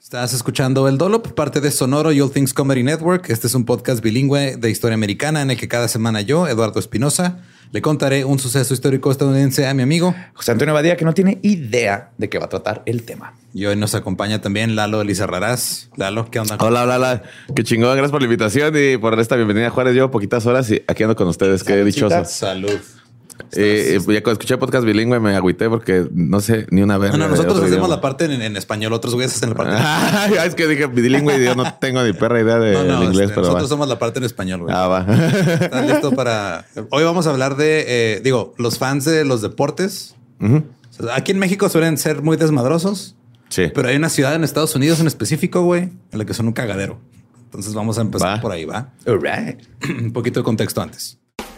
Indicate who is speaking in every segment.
Speaker 1: Estás escuchando El Dolop, parte de Sonoro y All Things Comedy Network. Este es un podcast bilingüe de historia americana en el que cada semana yo, Eduardo Espinosa, le contaré un suceso histórico estadounidense a mi amigo
Speaker 2: José Antonio Badía, que no tiene idea de qué va a tratar el tema.
Speaker 1: Y hoy nos acompaña también Lalo Elizarrarás. Lalo, ¿qué onda?
Speaker 3: Hola, hola, hola. Qué chingón. Gracias por la invitación y por esta bienvenida, Juárez. Llevo poquitas horas y aquí ando con ustedes. Qué dichoso.
Speaker 1: Salud.
Speaker 3: Eh, eh, ya cuando escuché podcast bilingüe me agüité porque no sé ni una vez.
Speaker 1: No, no, nosotros hacemos la parte en, en español, otros güeyes hacen la parte en
Speaker 3: Ah, es que dije bilingüe y yo no tengo ni perra idea de
Speaker 1: No,
Speaker 3: inglés,
Speaker 1: este,
Speaker 3: pero
Speaker 1: nosotros
Speaker 3: va.
Speaker 1: somos la parte en español, güey.
Speaker 3: Ah, va.
Speaker 1: ¿Estás listo para...? Hoy vamos a hablar de, eh, digo, los fans de los deportes.
Speaker 3: Ujú.
Speaker 1: O sea, Aquí en México suelen ser muy desmadrosos,
Speaker 3: Sí.
Speaker 1: pero hay una ciudad en Estados Unidos en específico, güey, en la que son un cagadero. Entonces vamos a empezar
Speaker 3: Va.
Speaker 1: por ahí, ¿va?
Speaker 2: All right.
Speaker 1: un poquito de contexto antes.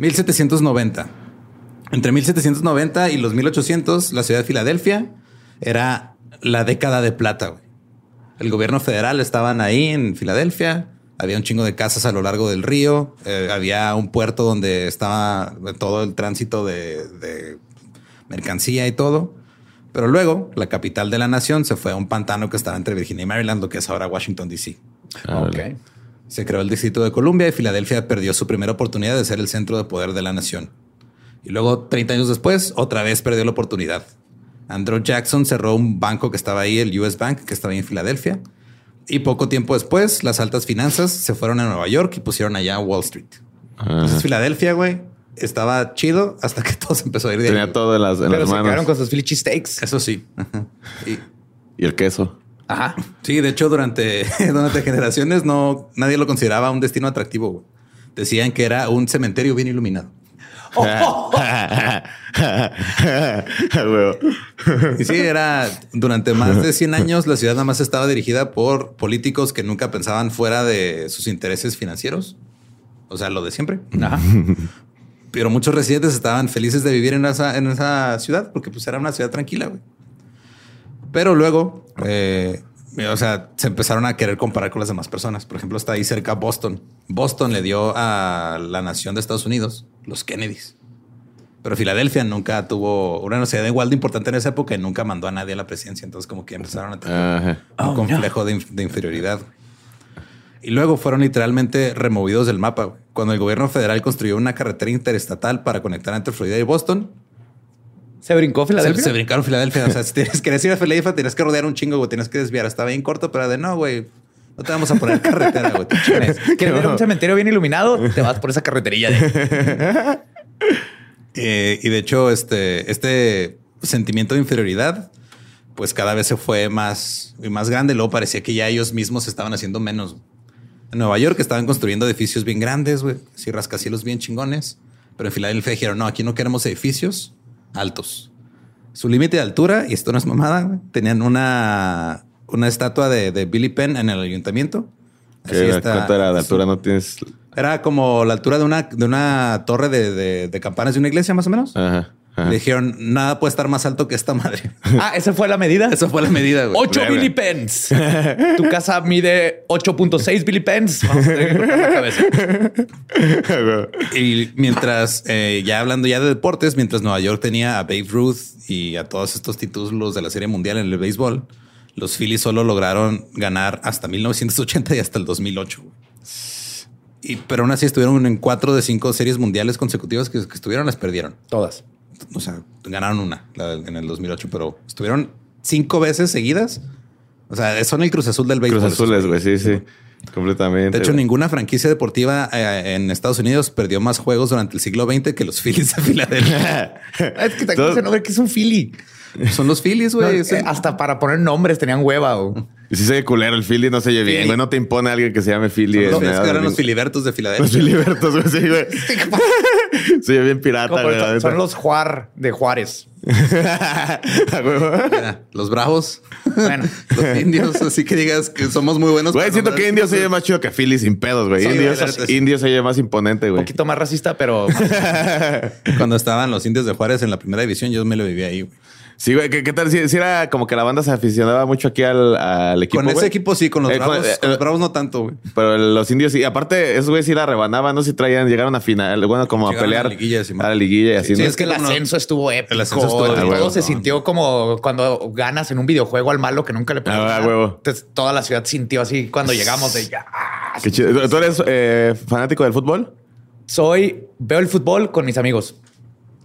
Speaker 1: ...1790... Entre 1790 y los 1800, la ciudad de Filadelfia era la década de plata. güey. El gobierno federal estaban ahí en Filadelfia. Había un chingo de casas a lo largo del río. eh, había un puerto donde estaba todo el tránsito de, de mercancía y todo. Pero luego la capital de la nación se fue a un pantano que estaba entre Virginia y Maryland, lo que es ahora Washington, D.C.
Speaker 2: Ok.
Speaker 1: Se creó el Distrito de Columbia y Filadelfia perdió su primera oportunidad de ser el centro de poder de la nación. Y luego, 30 años después, otra vez perdió la oportunidad. Andrew Jackson cerró un banco que estaba ahí, el US Bank, que estaba ahí en Filadelfia. Y poco tiempo después, las altas finanzas se fueron a Nueva York y pusieron allá Wall Street. Entonces, Filadelfia, güey, estaba chido hasta que todo se empezó a ir de ahí.
Speaker 3: Tenía todo en las, en
Speaker 2: Pero
Speaker 3: las
Speaker 2: se
Speaker 3: manos.
Speaker 2: quedaron con sus Philly cheesesteaks.
Speaker 1: Eso sí. Y
Speaker 3: el queso.
Speaker 2: Ajá.
Speaker 1: sí, de hecho, durante, durante generaciones no nadie lo consideraba un destino atractivo. güey. Decían que era un cementerio bien iluminado. Y sí, era durante más de 100 años la ciudad nada más estaba dirigida por políticos que nunca pensaban fuera de sus intereses financieros. O sea, lo de siempre. Pero muchos residentes estaban felices de vivir en esa, en esa ciudad porque pues era una ciudad tranquila. güey. Pero luego, eh, o sea, se empezaron a querer comparar con las demás personas. Por ejemplo, está ahí cerca Boston. Boston le dio a la nación de Estados Unidos los Kennedys. Pero Filadelfia nunca tuvo una ciudad igual de importante en esa época y nunca mandó a nadie a la presidencia. Entonces, como que empezaron a tener un complejo de, inf- de inferioridad. Y luego fueron literalmente removidos del mapa. Cuando el gobierno federal construyó una carretera interestatal para conectar entre Florida y Boston,
Speaker 2: ¿Se brincó
Speaker 1: se,
Speaker 2: Filadelfia?
Speaker 1: se brincaron Filadelfia. O sea, si tienes, querías ir a Filadelfia, tienes que rodear un chingo, güey. Tienes que desviar. Estaba bien corto, pero de no, güey. No te vamos a poner carretera, güey.
Speaker 2: ¿Quieres ver un cementerio bien iluminado? Te vas por esa carreterilla. De...
Speaker 1: Eh, y de hecho, este, este sentimiento de inferioridad, pues cada vez se fue más y más grande. Luego parecía que ya ellos mismos se estaban haciendo menos. En Nueva York estaban construyendo edificios bien grandes, güey, así rascacielos bien chingones. Pero en Filadelfia dijeron, no, aquí no queremos edificios altos. Su límite de altura, y esto no es mamada, tenían una, una estatua de, de Billy Penn en el ayuntamiento. Así
Speaker 3: ¿Qué-
Speaker 1: está-
Speaker 3: ¿Cuánto era de altura? No tienes.
Speaker 1: Era como la altura de una, de una torre de, de- de campanas de una iglesia, más o menos.
Speaker 3: Ajá. Ajá.
Speaker 1: Le dijeron, nada puede estar más alto que esta madre.
Speaker 2: Ah, esa fue la medida.
Speaker 1: Esa fue la medida, güey.
Speaker 2: 8
Speaker 3: Verga.
Speaker 2: Billy Pence. Tu casa mide 8.6 Billy Pence. Vamos a tener que cortar la cabeza.
Speaker 1: Y mientras, eh, ya hablando ya de deportes, mientras Nueva York tenía a Babe Ruth y a todos estos títulos de la Serie Mundial en el béisbol, los Phillies solo lograron ganar hasta 1980 y hasta el 2008. güey. Y, pero aún así estuvieron en cuatro de cinco series mundiales consecutivas que, que estuvieron, las perdieron.
Speaker 2: Todas.
Speaker 1: O sea, ganaron una la- en el 2008, pero estuvieron cinco veces seguidas. O sea, son el Cruz Azul del béisbol.
Speaker 3: Cruz Azules, güey. Sí, sí. Completamente.
Speaker 1: De hecho,
Speaker 3: güey.
Speaker 1: ninguna franquicia deportiva eh, en Estados Unidos perdió más juegos durante el siglo XX que los Phillies de Filadelfia.
Speaker 2: Es que te
Speaker 3: Todo-
Speaker 2: ese nombre que es un Philly.
Speaker 1: Son los Phillies,
Speaker 2: No,
Speaker 1: güey.
Speaker 2: eh,
Speaker 1: Sí.
Speaker 2: hasta para poner nombres tenían hueva. güey.
Speaker 3: Y si se culero el Philly, no se oye bien, güey. No te impone a alguien que se llame Philly.
Speaker 1: Los Phillies
Speaker 3: nada,
Speaker 1: que eran los Filibertos de
Speaker 3: Los
Speaker 1: Filadelfia.
Speaker 3: Filibertos, güey. Sí, güey. Se oye bien pirata, güey.
Speaker 2: son, son los Juar de Juárez.
Speaker 3: A huevo.
Speaker 1: Era Los Bravos.
Speaker 2: Bueno.
Speaker 1: los indios. Así que digas que somos muy buenos.
Speaker 3: Güey, siento que Indios se oye más chido que Philly sin pedos, güey. Indios, indios se oye más imponente,
Speaker 2: Un
Speaker 3: güey.
Speaker 2: poquito más racista, pero
Speaker 1: Cuando estaban los indios de Juárez en la primera división, yo me lo viví ahí. güey.
Speaker 3: Sí, güey. ¿Qué, qué tal? Si, si era como que la banda se aficionaba mucho aquí al, al equipo.
Speaker 1: Con ese
Speaker 3: güey?
Speaker 1: equipo sí, con los
Speaker 3: Eh, con-
Speaker 1: Bravos.
Speaker 3: eh,
Speaker 1: con los Bravos no tanto, güey.
Speaker 3: Pero los indios sí. Aparte, esos güeyes sí la rebanaban, no si traían, llegaron a final, bueno, como a pelear
Speaker 1: a la liguilla, sí,
Speaker 3: a la liguilla y así.
Speaker 1: sí,
Speaker 3: ¿no?
Speaker 1: es que
Speaker 2: el ascenso estuvo épico.
Speaker 1: El ascenso estuvo
Speaker 2: todo
Speaker 1: huevo,
Speaker 2: se sintió como cuando ganas en un videojuego al malo que nunca le puedes
Speaker 3: Ah, huevo.
Speaker 2: Entonces toda la ciudad sintió así cuando llegamos de ya.
Speaker 3: Qué chido. ¿Tú eres eh, fanático del fútbol?
Speaker 2: Soy, veo el fútbol con mis amigos.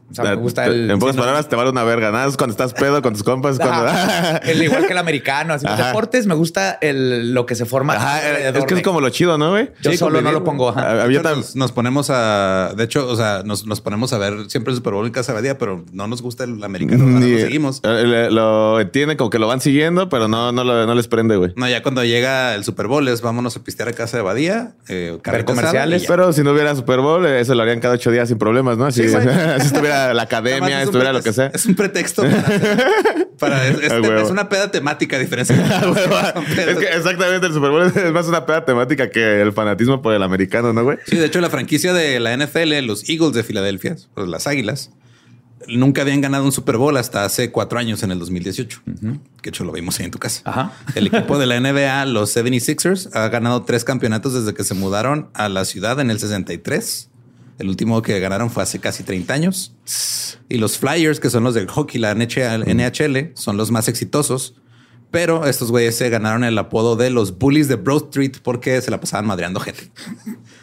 Speaker 2: O sea, me gusta el.
Speaker 3: En pocas
Speaker 2: sí, no-
Speaker 3: palabras, te vale una verga. Nada es cuando estás pedo con tus compas. Cuando...
Speaker 2: El igual que el americano. Así, los deportes me gusta el, lo que se forma.
Speaker 3: Ajá, eh,
Speaker 2: alrededor
Speaker 3: es que es
Speaker 2: de.
Speaker 3: como lo chido, ¿no, güey?
Speaker 2: Yo
Speaker 1: Sí,
Speaker 2: solo no lo pongo. ajá.
Speaker 3: Yo
Speaker 1: nos, nos ponemos a. De hecho, o sea, nos, nos ponemos a ver siempre el Super Bowl en casa de Badía, pero no nos gusta el americano. no lo seguimos.
Speaker 3: le- Lo entienden como que lo van siguiendo, pero no, no, lo- no les prende, güey.
Speaker 1: No, ya cuando llega el Super Bowl es vámonos a pistear a casa de Badía, eh,
Speaker 2: comerciales.
Speaker 3: Pero si no hubiera Super Bowl, eh, eso lo harían cada ocho días sin problemas, ¿no? Así,
Speaker 1: Sí, güey.
Speaker 3: si la academia, estuviera lo que sea.
Speaker 1: Es un pretexto para, es, una peda temática diferencia.
Speaker 3: es que exactamente el Super Bowl es más una peda temática que el fanatismo por el americano, ¿no, güey?
Speaker 1: Sí, de hecho, la franquicia de la NFL, los Eagles de Filadelfia, pues las Águilas, nunca habían ganado un Super Bowl hasta hace cuatro años en el 2018. Que de hecho lo vimos ahí en tu casa.
Speaker 2: Ajá.
Speaker 1: El equipo de la NBA, los 76ers, ha ganado tres campeonatos desde que se mudaron a la ciudad en el 63. El último que ganaron fue hace casi 30 años. Y los Flyers, que son los del hockey, la NHL, NHL, son los más exitosos. Pero estos güeyes se ganaron el apodo de los bullies de Broad Street porque se la pasaban madreando gente.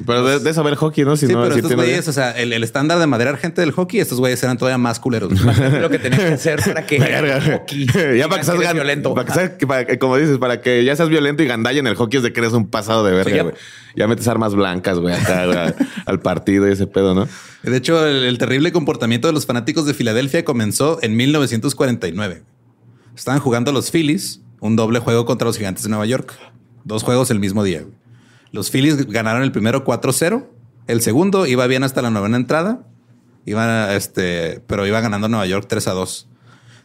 Speaker 3: Pero de, de eso ver hockey, ¿no? Si
Speaker 1: sí,
Speaker 3: no,
Speaker 1: pero
Speaker 3: si
Speaker 1: estos güeyes, o sea, el, el estándar de madrear gente del hockey, estos güeyes eran todavía más culeros.
Speaker 2: Lo que tenía que hacer para que hockey
Speaker 3: ya para que seas
Speaker 2: violento.
Speaker 3: Para que seas- que para que- como dices, para que ya seas violento y gandalla en el hockey es de que eres un pasado de verga,
Speaker 2: ya.
Speaker 3: güey. Ya metes armas blancas, güey, acá, al- al partido y ese pedo, ¿no?
Speaker 1: De hecho, el, el terrible comportamiento de los fanáticos de Filadelfia comenzó en 1949. Estaban jugando los Phillies, un doble juego contra los Gigantes de Nueva York. Dos juegos el mismo día. Los Phillies ganaron el primero 4-0. El segundo iba bien hasta la novena entrada. Iba, este, pero iba ganando Nueva York 3-2.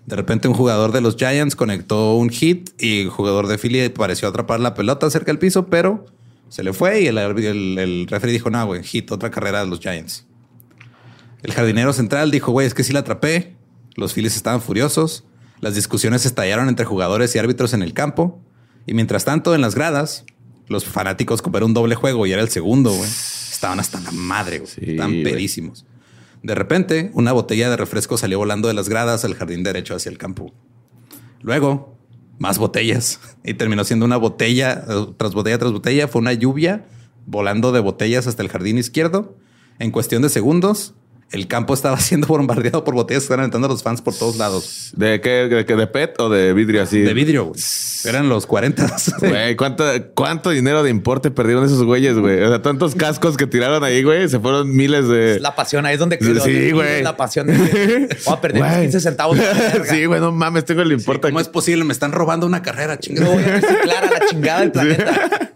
Speaker 1: De repente un jugador de los Giants conectó un hit y el jugador de Philly pareció atrapar la pelota cerca del piso, pero se le fue y el, el, el referee dijo, no, güey, hit, otra carrera de los Giants. El jardinero central dijo, güey, es que sí la atrapé. Los Phillies estaban furiosos. Las discusiones estallaron entre jugadores y árbitros en el campo. Y mientras tanto, en las gradas, los fanáticos como era un doble juego y era el segundo, güey. Estaban hasta la madre, güey.
Speaker 3: Sí,
Speaker 1: Estaban pedísimos. De repente, una botella de refresco salió volando de las gradas al jardín derecho hacia el campo. Luego, más botellas. Y terminó siendo una botella tras botella tras botella. Fue una lluvia volando de botellas hasta el jardín izquierdo. En cuestión de segundos, el campo estaba siendo bombardeado por botellas que estaban aventando a los fans por todos lados.
Speaker 3: ¿De qué? ¿De, qué? ¿De PET o de vidrio así?
Speaker 1: De vidrio, güey. Eran los 40.
Speaker 3: Güey, ¿cuánto, ¿cuánto dinero de importe perdieron esos güeyes, güey? O sea, tantos cascos que tiraron ahí, güey. Se fueron miles de...
Speaker 2: La pasión, ahí es donde
Speaker 3: Sí,
Speaker 2: donde
Speaker 3: güey.
Speaker 2: La pasión de que voy a perder mis
Speaker 3: Güey.
Speaker 2: 15 centavos.
Speaker 3: sí, güey, no mames, tengo el importe
Speaker 1: ¿Cómo
Speaker 3: aquí.
Speaker 1: es posible? Me están robando una carrera,
Speaker 2: No
Speaker 1: chingada.
Speaker 2: voy a reciclar a la chingada del planeta.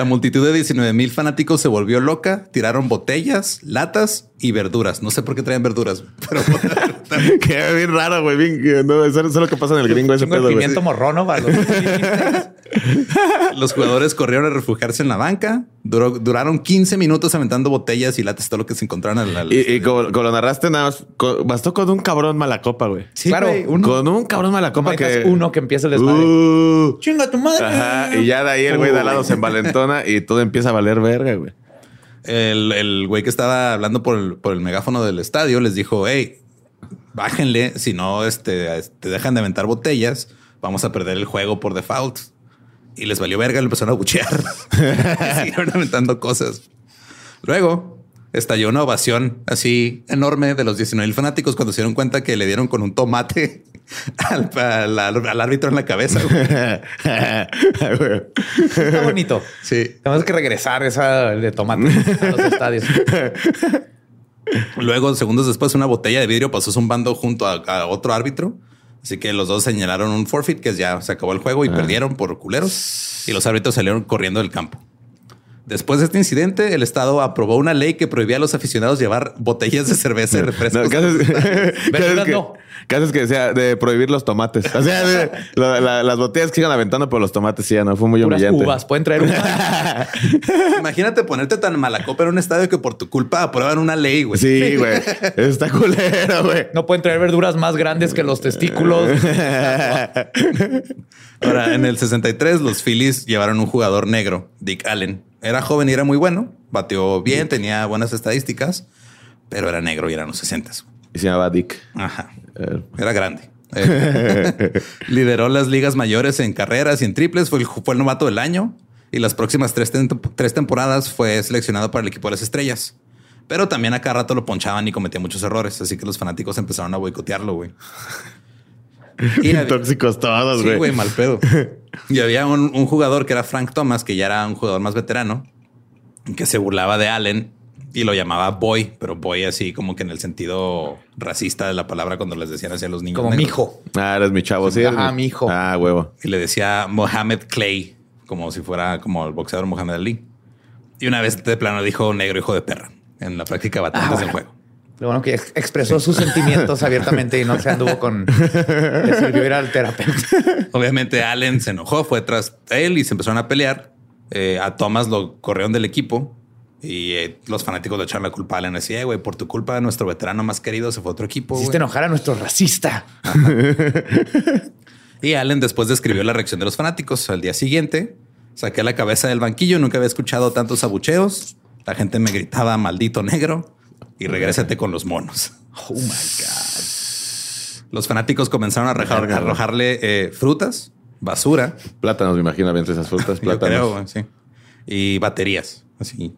Speaker 1: La multitud de 19 mil fanáticos se volvió loca, tiraron botellas, latas y verduras. No sé por qué traían verduras, pero
Speaker 3: Qué bien raro, güey. Bien, no, eso, eso es lo que pasa en el gringo ese pedo,
Speaker 2: pimiento morrono para los
Speaker 1: los jugadores corrieron a refugiarse en la banca. Duró- duraron 15 minutos aventando botellas y latas, todo lo que se encontraron. al- al-
Speaker 3: Y, y como, como lo narraste, nada más, bastó con un cabrón mala copa, güey.
Speaker 1: Sí,
Speaker 2: claro,
Speaker 1: güey,
Speaker 2: uno-
Speaker 3: Con un cabrón mala copa que...
Speaker 2: uno que empieza el desmadre.
Speaker 3: Uh,
Speaker 2: Chinga tu madre.
Speaker 3: ajá, y ya de ahí el güey de al lado se y todo empieza a valer verga, güey.
Speaker 1: El, el güey que estaba hablando por el, por el megáfono del estadio les dijo, hey, bájenle, si no este, te dejan de aventar botellas, vamos a perder el juego por default. Y les valió verga, le empezaron a buchear. Siguieron aventando cosas. Luego estalló una ovación así enorme de los 19 mil fanáticos cuando se dieron cuenta que le dieron con un tomate al, al- al árbitro en la cabeza. güey.
Speaker 2: Está bonito.
Speaker 1: Sí.
Speaker 2: Tenemos que regresar esa de tomate a los estadios.
Speaker 1: Luego, segundos después, una botella de vidrio pasó zumbando junto a, a otro árbitro. Así que los dos señalaron un forfeit que ya se acabó el juego y perdieron por culeros. Y los árbitros salieron corriendo del campo. Después de este incidente, el Estado aprobó una ley que prohibía a los aficionados llevar botellas de cerveza y refrescos.
Speaker 3: No, ¿qué haces? ¿Qué haces
Speaker 2: Verduras
Speaker 3: que,
Speaker 2: no.
Speaker 3: qué haces que decía de prohibir los tomates? O sea, de- la- la- las botellas que iban aventando por los tomates, sí, ya no, fue muy
Speaker 2: Puras
Speaker 3: humillante.
Speaker 2: uvas. Pueden traer uvas.
Speaker 1: Imagínate ponerte tan mala copa en un estadio que por tu culpa aprueban una ley, güey.
Speaker 3: Sí, güey. Está culero, güey.
Speaker 2: No pueden traer verduras más grandes que los testículos.
Speaker 1: Ahora, en el 63, los Phillies llevaron un jugador negro, Dick Allen. Era joven y era muy bueno. Bateó bien, tenía buenas estadísticas, pero era negro y eran los 60.
Speaker 3: Y se llamaba Dick.
Speaker 1: Ajá.
Speaker 3: Eh,
Speaker 1: Era grande. Eh, lideró las ligas mayores en carreras y en triples. Fue el, fue el novato del año. Y las próximas tres, tres temporadas fue seleccionado para el equipo de las estrellas. Pero también a cada rato lo ponchaban y cometía muchos errores. Así que los fanáticos empezaron a boicotearlo, güey. Y
Speaker 3: Tóxicos todos,
Speaker 1: Sí,
Speaker 3: güey.
Speaker 1: güey, mal pedo. Y había un, un jugador que era Frank Thomas, que ya era un jugador más veterano, que se burlaba de Allen y lo llamaba boy, pero boy así como que en el sentido racista de la palabra cuando les decían hacia los niños.
Speaker 2: Como
Speaker 1: negros.
Speaker 2: mijo.
Speaker 3: Ah, eres mi chavo, sí.
Speaker 2: Ajá, mi hijo.
Speaker 3: Ah, huevo.
Speaker 1: Y le decía Mohamed Clay, como si fuera como el boxeador Mohamed Ali. Y una vez de plano dijo negro hijo de perra en la práctica de
Speaker 2: Ah,
Speaker 1: batallas del
Speaker 2: bueno.
Speaker 1: juego.
Speaker 2: Lo bueno que ex- expresó sus sentimientos abiertamente y no se anduvo con... Le sirvió ir al terapeuta.
Speaker 1: Obviamente Allen se enojó, fue tras él y se empezaron a pelear. Eh, a Thomas lo corrieron del equipo y eh, los fanáticos le echaron la culpa a Allen. Así, "Eh, güey, por tu culpa nuestro veterano más querido se fue a otro equipo.
Speaker 2: Hiciste
Speaker 1: güey".
Speaker 2: enojar a nuestro racista.
Speaker 1: Y Allen después describió la reacción de los fanáticos. Al día siguiente, saqué la cabeza del banquillo. Nunca había escuchado tantos abucheos. La gente me gritaba maldito negro y regrésate con los monos.
Speaker 2: Oh my God.
Speaker 1: Los fanáticos comenzaron a, arrojar- a arrojarle eh, frutas basura.
Speaker 3: Plátanos, me imagino, bien esas frutas, plátanos.
Speaker 1: creo, sí. Y baterías. Así.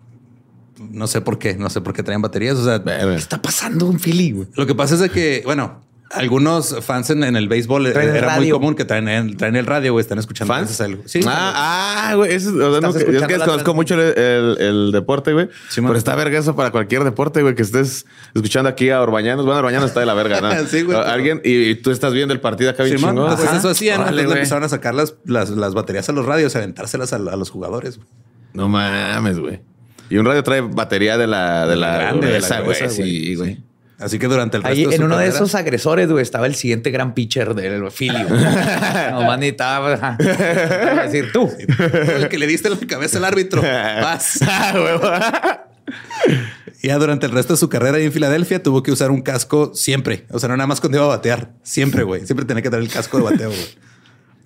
Speaker 1: No sé por qué, no sé por qué traen baterías. O sea.
Speaker 2: ¿Qué está pasando en Philly, güey?
Speaker 1: lo que pasa es de que, bueno, algunos fans en, en el béisbol eh,
Speaker 2: Traen el
Speaker 1: era muy común que traen el, traen el radio, güey, están escuchando
Speaker 3: ¿Fans?
Speaker 1: algo. Sí.
Speaker 3: Ah, ah, güey. eso es- o sea, no, es que desconozco mucho el, el- el deporte, güey.
Speaker 1: Sí,
Speaker 3: pero está verga eso para cualquier deporte, güey. Que estés escuchando aquí a Orbañanos. Bueno, Orbañanos está de la verga, ¿no?
Speaker 1: Sí, güey,
Speaker 3: Alguien, y, y tú estás viendo el partido acá bien
Speaker 1: Simón,
Speaker 3: chingón.
Speaker 1: entonces
Speaker 3: Ajá.
Speaker 1: eso hacían.
Speaker 3: Órale,
Speaker 1: entonces le empezaron a sacar las, las, las baterías a los radios, a aventárselas a, a los jugadores. güey.
Speaker 3: No mames, güey. Y un radio trae batería de la, de la,
Speaker 1: Grande, de la
Speaker 3: gruesa, güey. Sí, güey.
Speaker 1: Sí. Así que durante el resto
Speaker 2: Ahí
Speaker 1: de
Speaker 2: en
Speaker 1: su
Speaker 2: uno de esos agresores, güey, estaba el siguiente gran pitcher del Philly. Nomás necesitaba decir tú.
Speaker 1: el que le diste en la cabeza al árbitro. Vas.
Speaker 3: Ah.
Speaker 1: Ya durante el resto de su carrera ahí en Filadelfia tuvo que usar un casco siempre. O sea, no nada más cuando iba a batear. Siempre, güey. Siempre tenía que tener el casco de bateo, güey.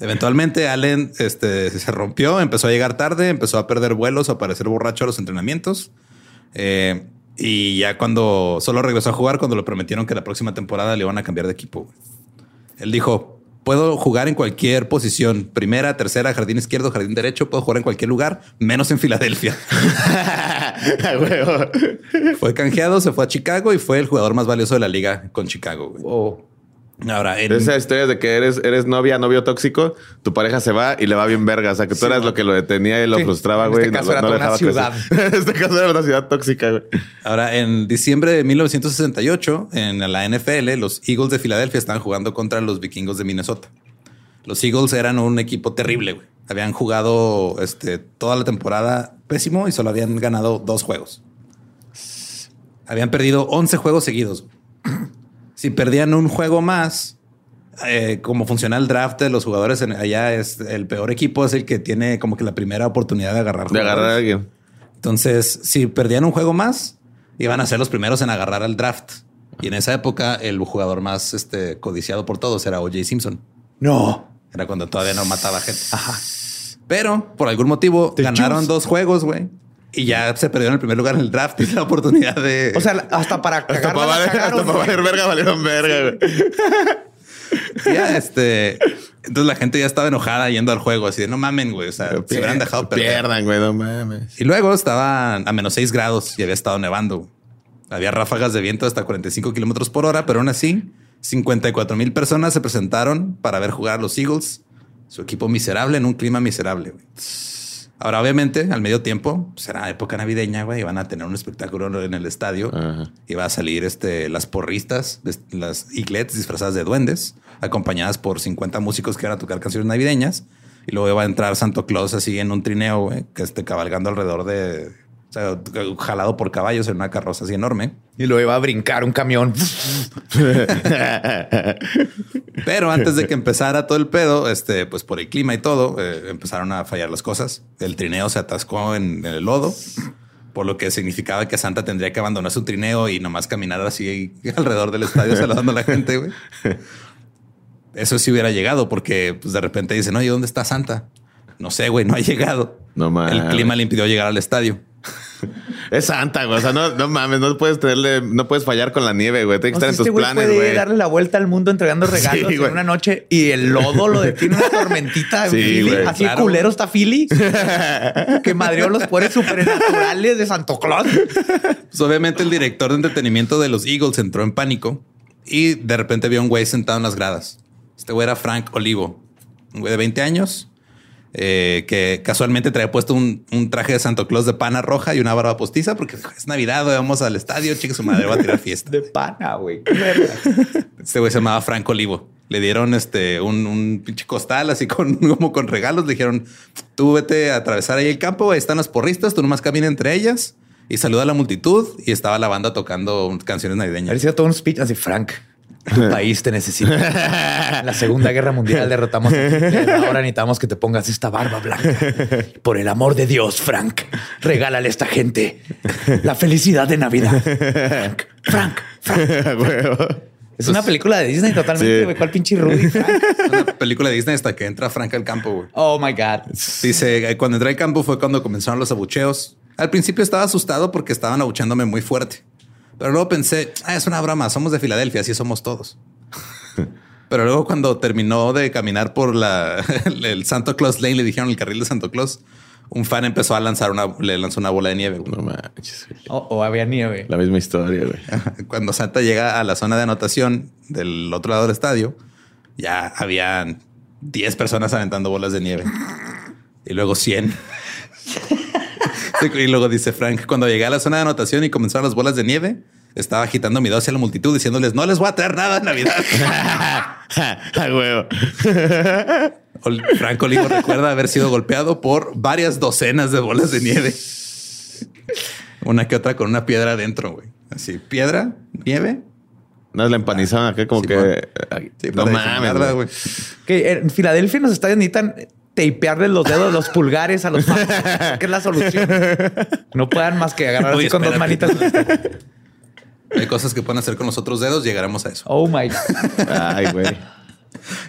Speaker 1: Eventualmente Allen este, se rompió, empezó a llegar tarde, empezó a perder vuelos, a aparecer borracho a los entrenamientos. Eh, y ya cuando solo regresó a jugar, cuando le prometieron que la próxima temporada le iban a cambiar de equipo. Él dijo, puedo jugar en cualquier posición, primera, tercera, jardín izquierdo, jardín derecho, puedo jugar en cualquier lugar, menos en Filadelfia. Fue canjeado, se fue a Chicago y fue el jugador más valioso de la liga con Chicago. güey.
Speaker 2: Oh.
Speaker 1: Ahora, en,
Speaker 3: Esa historia de que eres, eres novia, novio tóxico, tu pareja se va y le va bien verga. O sea, que tú eras lo que lo detenía y lo
Speaker 2: Sí.
Speaker 3: frustraba,
Speaker 2: En
Speaker 3: güey.
Speaker 2: este
Speaker 3: y
Speaker 2: caso era
Speaker 3: lo
Speaker 2: toda una
Speaker 3: crecer. en este caso era una ciudad tóxica, güey.
Speaker 1: ahora, en diciembre de 1968, en la NFL, los Eagles de Filadelfia estaban jugando contra los vikingos de Minnesota. Los Eagles eran un equipo terrible, güey. Habían jugado este, toda la temporada pésimo y solo habían ganado dos juegos. Habían perdido 11 juegos seguidos. Si perdían un juego más, eh, como funciona el draft de los jugadores en- allá, es el peor equipo es el que tiene como que la primera oportunidad de agarrar.
Speaker 3: De agarrar a alguien.
Speaker 1: Entonces, si perdían un juego más, iban a ser los primeros en agarrar al draft. Y en esa época, el jugador más este, codiciado por todos era O.J. Simpson.
Speaker 2: No.
Speaker 1: Era cuando todavía no mataba gente. Pero por algún motivo ganaron dos juegos, güey. Y ya se perdieron el primer lugar en el draft y la oportunidad de.
Speaker 2: O sea, hasta para
Speaker 3: Hasta valer,
Speaker 2: cagaron,
Speaker 3: hasta para
Speaker 2: güey.
Speaker 3: valer verga, valieron verga, güey.
Speaker 1: ya este. Entonces la gente ya estaba enojada yendo al juego, así de no mamen, güey. O sea, se hubieran dejado perder.
Speaker 3: Pierdan, güey, no mames.
Speaker 1: Y luego estaban a menos 6 grados y había estado nevando. Había ráfagas de viento hasta 45 kilómetros por hora, pero aún así, 54 mil personas se presentaron para ver jugar a los Eagles, su equipo miserable en un clima miserable. güey. Ahora, obviamente, al medio tiempo, será época navideña, güey, y van a tener un espectáculo en el estadio.
Speaker 3: Ajá.
Speaker 1: Y va a salir este, las porristas, las iglets disfrazadas de duendes, acompañadas por 50 músicos que van a tocar canciones navideñas. Y luego va a entrar Santo Claus así en un trineo, güey, que esté cabalgando alrededor de, sea, jalado por caballos en una carroza así enorme.
Speaker 2: Y lo iba a brincar un camión.
Speaker 1: Pero antes de que empezara todo el pedo, este, pues por el clima y todo, eh, empezaron a fallar las cosas. El trineo se atascó en, en el lodo, por lo que significaba que Santa tendría que abandonar su trineo y nomás caminar así alrededor del estadio saludando a la gente. güey. Eso sí hubiera llegado, porque pues, de repente dicen, oye, ¿dónde está Santa? No sé, güey, no ha llegado.
Speaker 3: No mames.
Speaker 1: El clima le impidió llegar al estadio.
Speaker 3: Es santa, güey. O sea, no, no mames, no puedes tenerle, no puedes fallar con la nieve, güey. Tiene que estar en
Speaker 2: este
Speaker 3: tus
Speaker 2: güey
Speaker 3: planes,
Speaker 2: puede
Speaker 3: güey.
Speaker 2: darle la vuelta al mundo entregando regalos
Speaker 3: Sí,
Speaker 2: en una noche y el lodo lo detiene una tormentita. en
Speaker 3: Sí,
Speaker 2: Philly.
Speaker 3: güey,
Speaker 2: Así
Speaker 1: claro.
Speaker 2: culero está Philly. que madreó los poderes supernaturales de Santo Claus.
Speaker 1: Pues obviamente el director de entretenimiento de los Eagles entró en pánico y de repente vio a un güey sentado en las gradas. Este güey era Frank Olivo, un güey de 20 años eh, que casualmente traía puesto un, un traje de Santo Claus de pana roja y una barba postiza porque es Navidad, vamos al estadio, chica, su madre va a tirar fiesta.
Speaker 2: De pana, güey.
Speaker 1: Este güey se llamaba Frank Olivo. Le dieron este un, un pinche costal así con como con regalos. Le dijeron, tú vete a atravesar ahí el campo, ahí están las porristas, tú nomás camina entre ellas y saluda a la multitud. Y estaba la banda tocando canciones navideñas.
Speaker 2: Parecía todo un speech así, Frank. Tu país te necesita. En la Segunda Guerra Mundial derrotamos a Hitler. Ahora necesitamos que te pongas esta barba blanca. Por el amor de Dios, Frank, regálale a esta gente la felicidad de Navidad. Frank, Frank, Frank.
Speaker 3: Güey.
Speaker 2: Es una película de Disney totalmente,
Speaker 3: Sí.
Speaker 2: güey. ¿Cuál pinche Rudy? Frank?
Speaker 1: Es una película de Disney hasta que entra Frank al campo, güey.
Speaker 2: Oh my God.
Speaker 1: Dice, eh, cuando entré al campo fue cuando comenzaron los abucheos. Al principio estaba asustado porque estaban abucheándome muy fuerte. Pero luego pensé, ah, es una broma, somos de Filadelfia, así somos todos. Pero luego cuando terminó de caminar por la, el Santo Claus Lane, le dijeron el carril de Santo Claus, un fan empezó a lanzar una, le lanzó una bola de nieve. güey.
Speaker 3: No manches.
Speaker 2: o había nieve.
Speaker 3: La misma historia, güey.
Speaker 1: Cuando Santa llega a la zona de anotación del otro lado del estadio, ya habían 10 personas aventando bolas de nieve. Y luego 100. Y luego dice Frank, cuando llegué a la zona de anotación y comenzaron las bolas de nieve, estaba agitando mi dedo hacia la multitud diciéndoles, no les voy a traer nada en Navidad.
Speaker 3: A huevo.
Speaker 1: Frank Olivo recuerda haber sido golpeado por varias docenas de bolas de nieve. Una que otra con una piedra adentro, güey. Así, piedra, nieve.
Speaker 3: No la empanizaban acá como
Speaker 1: Sí,
Speaker 3: que.
Speaker 1: bueno.
Speaker 3: ay,
Speaker 1: Sí,
Speaker 3: no
Speaker 1: para
Speaker 3: mames.
Speaker 2: Que en Filadelfia los estadios necesitan tapearle los dedos, los pulgares a los fans, que es la solución. No puedan más que agarrar así con dos manitas.
Speaker 1: Hay cosas que pueden hacer con los otros dedos, llegaremos a eso.
Speaker 2: Oh my.
Speaker 3: Ay, güey.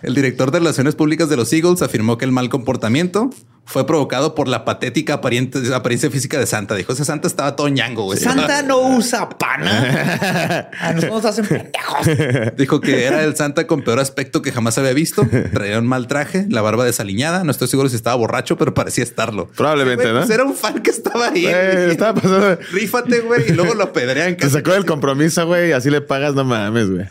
Speaker 1: El director de Relaciones Públicas de los Eagles afirmó que el mal comportamiento fue provocado por la patética apariencia, física de Santa. Dijo, ese Santa estaba todo ñango, güey.
Speaker 2: Santa no usa pana. A nosotros nos hacen pendejos.
Speaker 1: Dijo que era el Santa con peor aspecto que jamás había visto. Traía un mal traje, la barba desaliñada. No estoy seguro si estaba borracho, pero parecía estarlo.
Speaker 3: Probablemente,
Speaker 1: Güey,
Speaker 3: ¿no?
Speaker 1: pues era un fan que estaba ahí. Güey.
Speaker 3: estaba pasando.
Speaker 1: Rífate, güey. Y luego lo apedrean.
Speaker 3: Te sacó del compromiso, güey, y así le pagas, no mames, güey.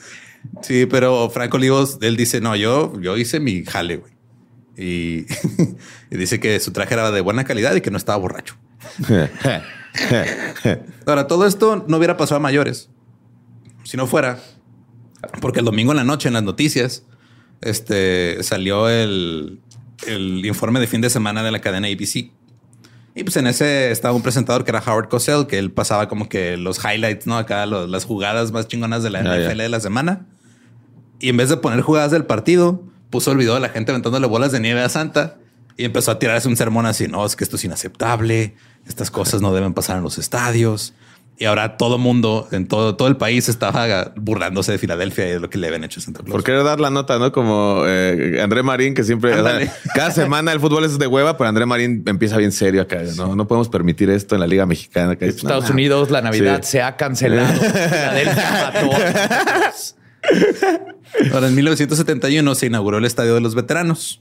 Speaker 1: Sí, pero Franco Olivos, él dice, no, yo, yo hice mi jale, güey. Y, y dice que su traje era de buena calidad y que no estaba borracho. Ahora, todo esto no hubiera pasado a mayores. Si no fuera, porque el domingo en la noche en las noticias, este salió el, el informe de fin de semana de la cadena ABC. Y pues en ese estaba un presentador que era Howard Cosell, que él pasaba como que los highlights, ¿no? Acá los- las jugadas más chingonas de la
Speaker 3: Ah.
Speaker 1: NFL de la semana. Y en vez de poner jugadas del partido, puso el video de la gente aventándole bolas de nieve a Santa y empezó a tirarse un sermón así, no, es que esto es inaceptable, estas cosas no deben pasar en los estadios. Y ahora todo mundo, en todo, todo el país estaba burlándose de Filadelfia y de lo que le habían hecho a Santa Claus.
Speaker 3: Por querer dar la nota, ¿no? Como eh, André Marín, que siempre. o sea,
Speaker 1: Ándale.
Speaker 3: cada semana el fútbol es de hueva, pero André Marín empieza bien serio acá. No, no podemos permitir esto en la Liga Mexicana. acá.
Speaker 2: Estados
Speaker 3: No, no.
Speaker 2: Unidos, la Navidad
Speaker 3: Sí.
Speaker 2: se ha cancelado. Filadelfia mató.
Speaker 1: Ahora, en 1971 se inauguró el Estadio de los Veteranos.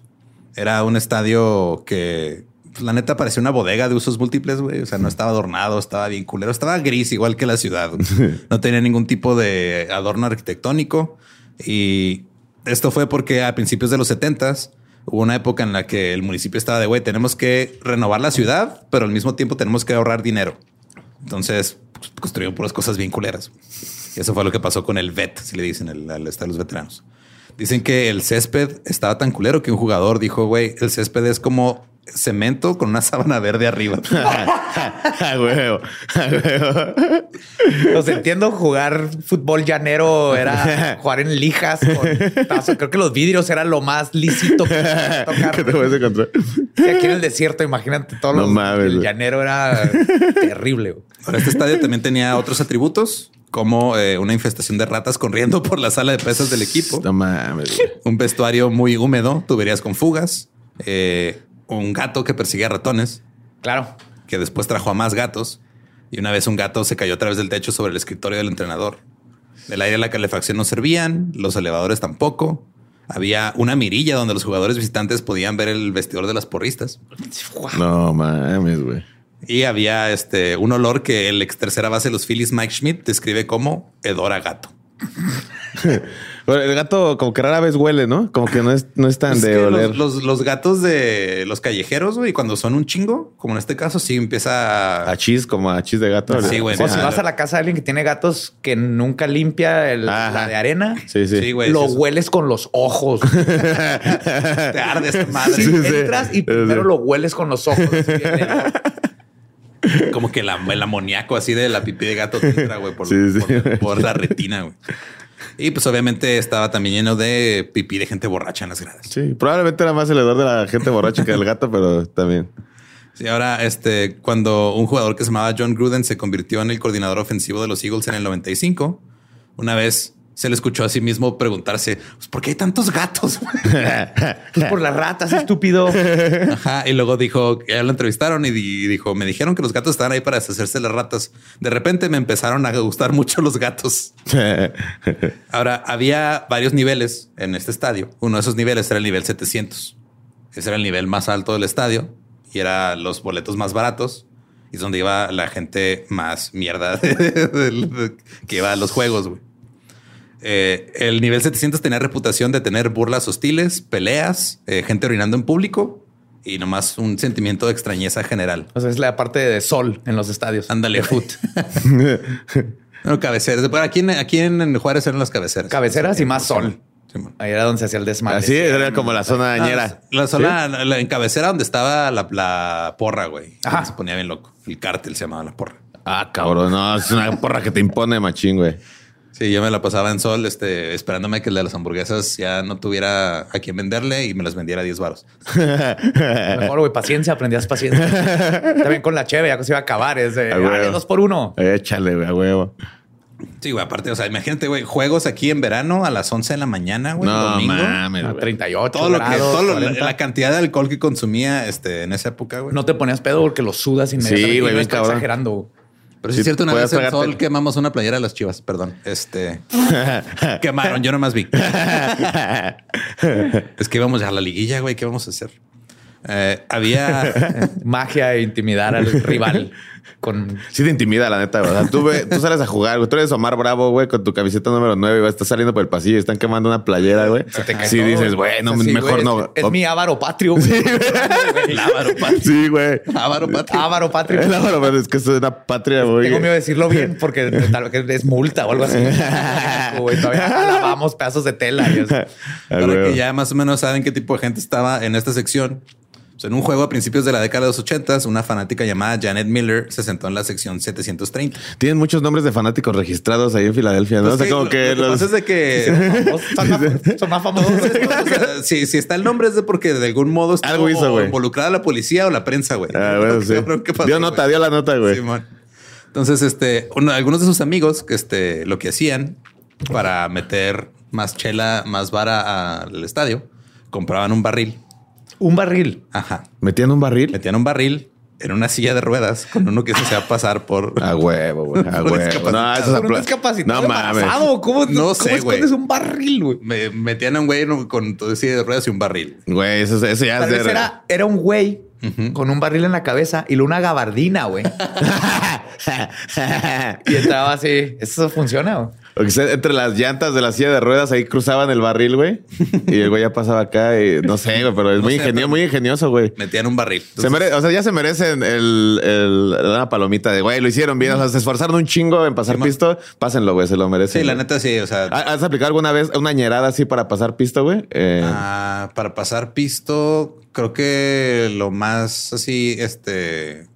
Speaker 1: Era un estadio que, pues, la neta, parecía una bodega de usos múltiples, güey. O sea, no estaba adornado, estaba bien culero. Estaba gris, igual que la ciudad. No tenía ningún tipo de adorno arquitectónico. Y esto fue porque a principios de los 70s hubo una época en la que el municipio estaba de, güey, tenemos que renovar la ciudad, pero al mismo tiempo tenemos que ahorrar dinero. Entonces, pues, construyeron puras cosas bien culeras. Y eso fue lo que pasó con el VET, si le dicen el, al Estadio de los Veteranos. Dicen que el césped estaba tan culero que un jugador dijo, güey, el césped es como cemento con una sábana verde arriba.
Speaker 3: A huevo. A huevo.
Speaker 2: Los entiendo, jugar fútbol llanero era jugar en lijas con tazo. Creo que los vidrios eran lo más lícito que podías tocar.
Speaker 3: ¿Qué te puedes encontrar?
Speaker 2: Sí, aquí en el desierto, imagínate todo
Speaker 3: No
Speaker 2: lo
Speaker 3: mames,
Speaker 2: el llanero era terrible.
Speaker 1: Ahora, este estadio también tenía otros atributos, como eh, una infestación de ratas corriendo por la sala de pesas del equipo,
Speaker 3: No mames.
Speaker 1: un vestuario muy húmedo, tuberías con fugas, eh, un gato que perseguía ratones,
Speaker 2: Claro.
Speaker 1: que después trajo a más gatos. Y una vez un gato se cayó a través del techo sobre el escritorio del entrenador. El aire y la calefacción no servían, los elevadores tampoco. Había una mirilla donde los jugadores visitantes podían ver el vestidor de las porristas.
Speaker 3: No mames, güey.
Speaker 1: Y había este un olor que el ex tercera base de los Phillies, Mike Schmidt, describe como hedor a gato.
Speaker 3: Bueno, el gato como que rara vez huele, ¿no? Como que no es, no es tan
Speaker 1: Es
Speaker 3: de
Speaker 1: que
Speaker 3: oler.
Speaker 1: los, los- los gatos de los callejeros, güey, cuando son un chingo, como en este caso, sí empieza
Speaker 3: A chis, como a chis de gato.
Speaker 1: Sí, güey.
Speaker 2: O si vas a la casa de alguien que tiene gatos que nunca limpia el- la de arena,
Speaker 3: Sí, sí.
Speaker 1: Sí, güey.
Speaker 2: lo
Speaker 1: sí,
Speaker 2: hueles con los ojos.
Speaker 1: te arde esta madre.
Speaker 2: Sí,
Speaker 3: Sí, sí.
Speaker 2: entras y primero
Speaker 3: sí.
Speaker 2: lo hueles con los ojos.
Speaker 1: Como que la, el amoníaco así de la pipí de gato te entra, güey, por,
Speaker 3: Sí, sí.
Speaker 1: por- por la retina, güey. Y pues obviamente estaba también lleno de pipí de gente borracha en las gradas.
Speaker 3: Sí, probablemente era más el hedor de la gente borracha que del gato, pero también.
Speaker 1: Sí, ahora, este, cuando un jugador que se llamaba John Gruden se convirtió en el coordinador ofensivo de los Eagles en el 95, una vez se le escuchó a sí mismo preguntarse, pues, ¿por qué hay tantos gatos?
Speaker 2: Pues por las ratas, estúpido.
Speaker 1: Ajá. Y luego dijo, ya lo entrevistaron y di- dijo, me dijeron que los gatos estaban ahí para deshacerse de las ratas. De repente me empezaron a gustar mucho los gatos. Ahora, había varios niveles en este estadio. Uno de esos niveles era el nivel 700. Ese era el nivel más alto del estadio y era los boletos más baratos. Y es donde iba la gente más mierda que iba a los juegos. güey. Eh, el nivel 700 tenía reputación de tener burlas hostiles, peleas, eh, gente orinando en público y nomás un sentimiento de extrañeza general.
Speaker 2: O sea, es la parte de sol en los estadios.
Speaker 1: Ándale, foot. no, cabeceras. Bueno, aquí, en, aquí en Juárez eran las cabeceras.
Speaker 2: Cabeceras y más sol. Ahí era donde se hacía el desmadre.
Speaker 3: Así era como la zona dañera.
Speaker 1: La, la zona la- en cabecera donde estaba la, la porra, güey.
Speaker 2: Ajá.
Speaker 1: Se ponía bien loco. El cártel se llamaba la porra.
Speaker 3: Ah, cabrón, no, es una porra que te impone, machín, güey.
Speaker 1: Sí, yo me la pasaba en sol, este, esperándome que el de las hamburguesas ya no tuviera a quién venderle y me las vendiera a 10 varos.
Speaker 2: Mejor, güey, paciencia, aprendías paciencia. También con la cheve, ya que se iba a acabar. Es de,
Speaker 3: Ah.
Speaker 2: "Ay, dos por uno.
Speaker 3: Échale, güey, a huevo.
Speaker 1: Sí, güey, aparte, o sea, imagínate, güey, juegos aquí en verano a las 11 de la mañana, güey,
Speaker 3: No
Speaker 1: domingo.
Speaker 3: mames,
Speaker 2: A
Speaker 3: güey.
Speaker 2: 38
Speaker 1: Todo lo que,
Speaker 2: grados,
Speaker 1: todo lo- la,
Speaker 2: 40.
Speaker 1: la cantidad de alcohol que consumía este, en esa época, güey.
Speaker 2: No te ponías pedo porque lo sudas inmediatamente.
Speaker 3: Sí, güey, bien cabrón.
Speaker 2: exagerando.
Speaker 1: Pero sí es cierto, una vez en sol quemamos una playera de las chivas, perdón. Este quemaron, yo nomás vi. es que íbamos a la liguilla, güey. ¿Qué vamos a hacer? Eh, había
Speaker 2: Magia e intimidar al rival. Con
Speaker 3: Sí te intimida, la neta, güey. Sea, tú, ve- tú sales a jugar, güey. Tú eres Omar Bravo, güey, con tu camiseta número 9, güey. Estás saliendo por el pasillo y están quemando una playera, güey.
Speaker 2: Se te cae
Speaker 3: Sí
Speaker 2: todo,
Speaker 3: dices,
Speaker 2: güey.
Speaker 3: bueno,
Speaker 2: Sí,
Speaker 3: mejor
Speaker 2: güey,
Speaker 3: no.
Speaker 2: Es, es mi ávaro patrio. güey.
Speaker 1: el Ávaro Patrio.
Speaker 3: Sí, güey.
Speaker 1: Ávaro Patrio.
Speaker 2: Ávaro patrio.
Speaker 3: El Ávaro, pero es que es una patria, güey.
Speaker 2: Tengo miedo de decirlo bien porque tal vez es multa o algo así. Güey, todavía lavamos pedazos de tela y eso.
Speaker 1: Para
Speaker 3: güey.
Speaker 1: que ya más o menos saben qué tipo de gente estaba en esta sección. En un juego a principios de la década de los 80, una fanática llamada Janet Miller se sentó en la sección 730.
Speaker 3: Tienen muchos nombres de fanáticos registrados ahí en Filadelfia, ¿no?
Speaker 1: Pues
Speaker 3: o sea,
Speaker 1: sí,
Speaker 3: como
Speaker 1: lo-
Speaker 3: que
Speaker 1: lo que
Speaker 3: los...
Speaker 1: pasa es de que
Speaker 2: Son más, son más famosos.
Speaker 1: O sea, si, si está el nombre es de porque de algún modo estuvo
Speaker 3: Algo hizo, güey.
Speaker 1: involucrada la policía o la prensa, güey.
Speaker 3: Ah, bueno, sí.
Speaker 1: Cabrón, ¿qué pasó,
Speaker 3: Dio nota, dio la nota, güey.
Speaker 1: Entonces, este, uno- algunos de sus amigos, que este, lo que hacían para meter más chela, más vara al estadio, compraban un barril.
Speaker 2: Un barril.
Speaker 1: Ajá.
Speaker 3: ¿Metían un barril?
Speaker 1: Metían un barril en una silla de ruedas con uno que se hacía pasar por.
Speaker 3: A huevo, güey. A huevo. No, eso es
Speaker 2: discapacitado
Speaker 3: No mames.
Speaker 2: ¿Cómo,
Speaker 1: No
Speaker 2: cómo
Speaker 1: sé, güey.
Speaker 2: escondes un barril, güey?
Speaker 1: Me metían a un güey con todo silla de ruedas y un barril.
Speaker 3: Güey, eso, eso ya es
Speaker 2: era, era un güey con un barril en la cabeza y luego una gabardina, güey. y entraba así. Eso funciona, güey.
Speaker 3: O que sea, entre las llantas de la silla de ruedas ahí cruzaban el barril, güey. Y el güey ya pasaba acá y no sé, güey, pero es
Speaker 1: No
Speaker 3: muy,
Speaker 1: sé,
Speaker 3: ingenio, muy ingenioso, güey.
Speaker 1: Metían un barril.
Speaker 3: Se mere- o sea, ya se merecen el, el- una palomita de, güey, lo hicieron bien. O sea, se esforzaron un chingo en pasar
Speaker 1: Sí,
Speaker 3: pisto. Pásenlo, güey, se lo merecen.
Speaker 1: Sí, la neta sí. O sea,
Speaker 3: ¿Ha- ¿Has aplicado alguna vez una ñerada así para pasar pisto, güey? Eh,
Speaker 1: Ah, para pasar pisto, creo que lo más así, este,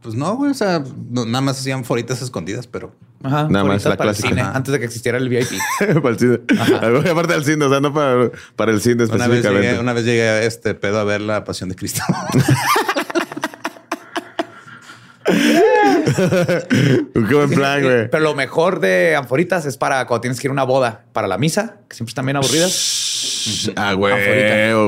Speaker 1: pues no, güey, o sea, no- nada más hacían foritas escondidas, pero
Speaker 2: Ajá.
Speaker 3: Nada más la clásica.
Speaker 2: cine, antes de que existiera el VIP.
Speaker 3: para el cine. Aparte del cine, o sea, no para, para el cine
Speaker 1: una vez,
Speaker 3: específicamente.
Speaker 1: llegué, una vez llegué a este pedo a ver la Pasión de Cristo.
Speaker 3: Qué buen plan, güey.
Speaker 2: Pero lo mejor de Anforitas es para cuando tienes que ir a una boda, para la misa, que siempre están bien aburridas.
Speaker 3: Ah, güey,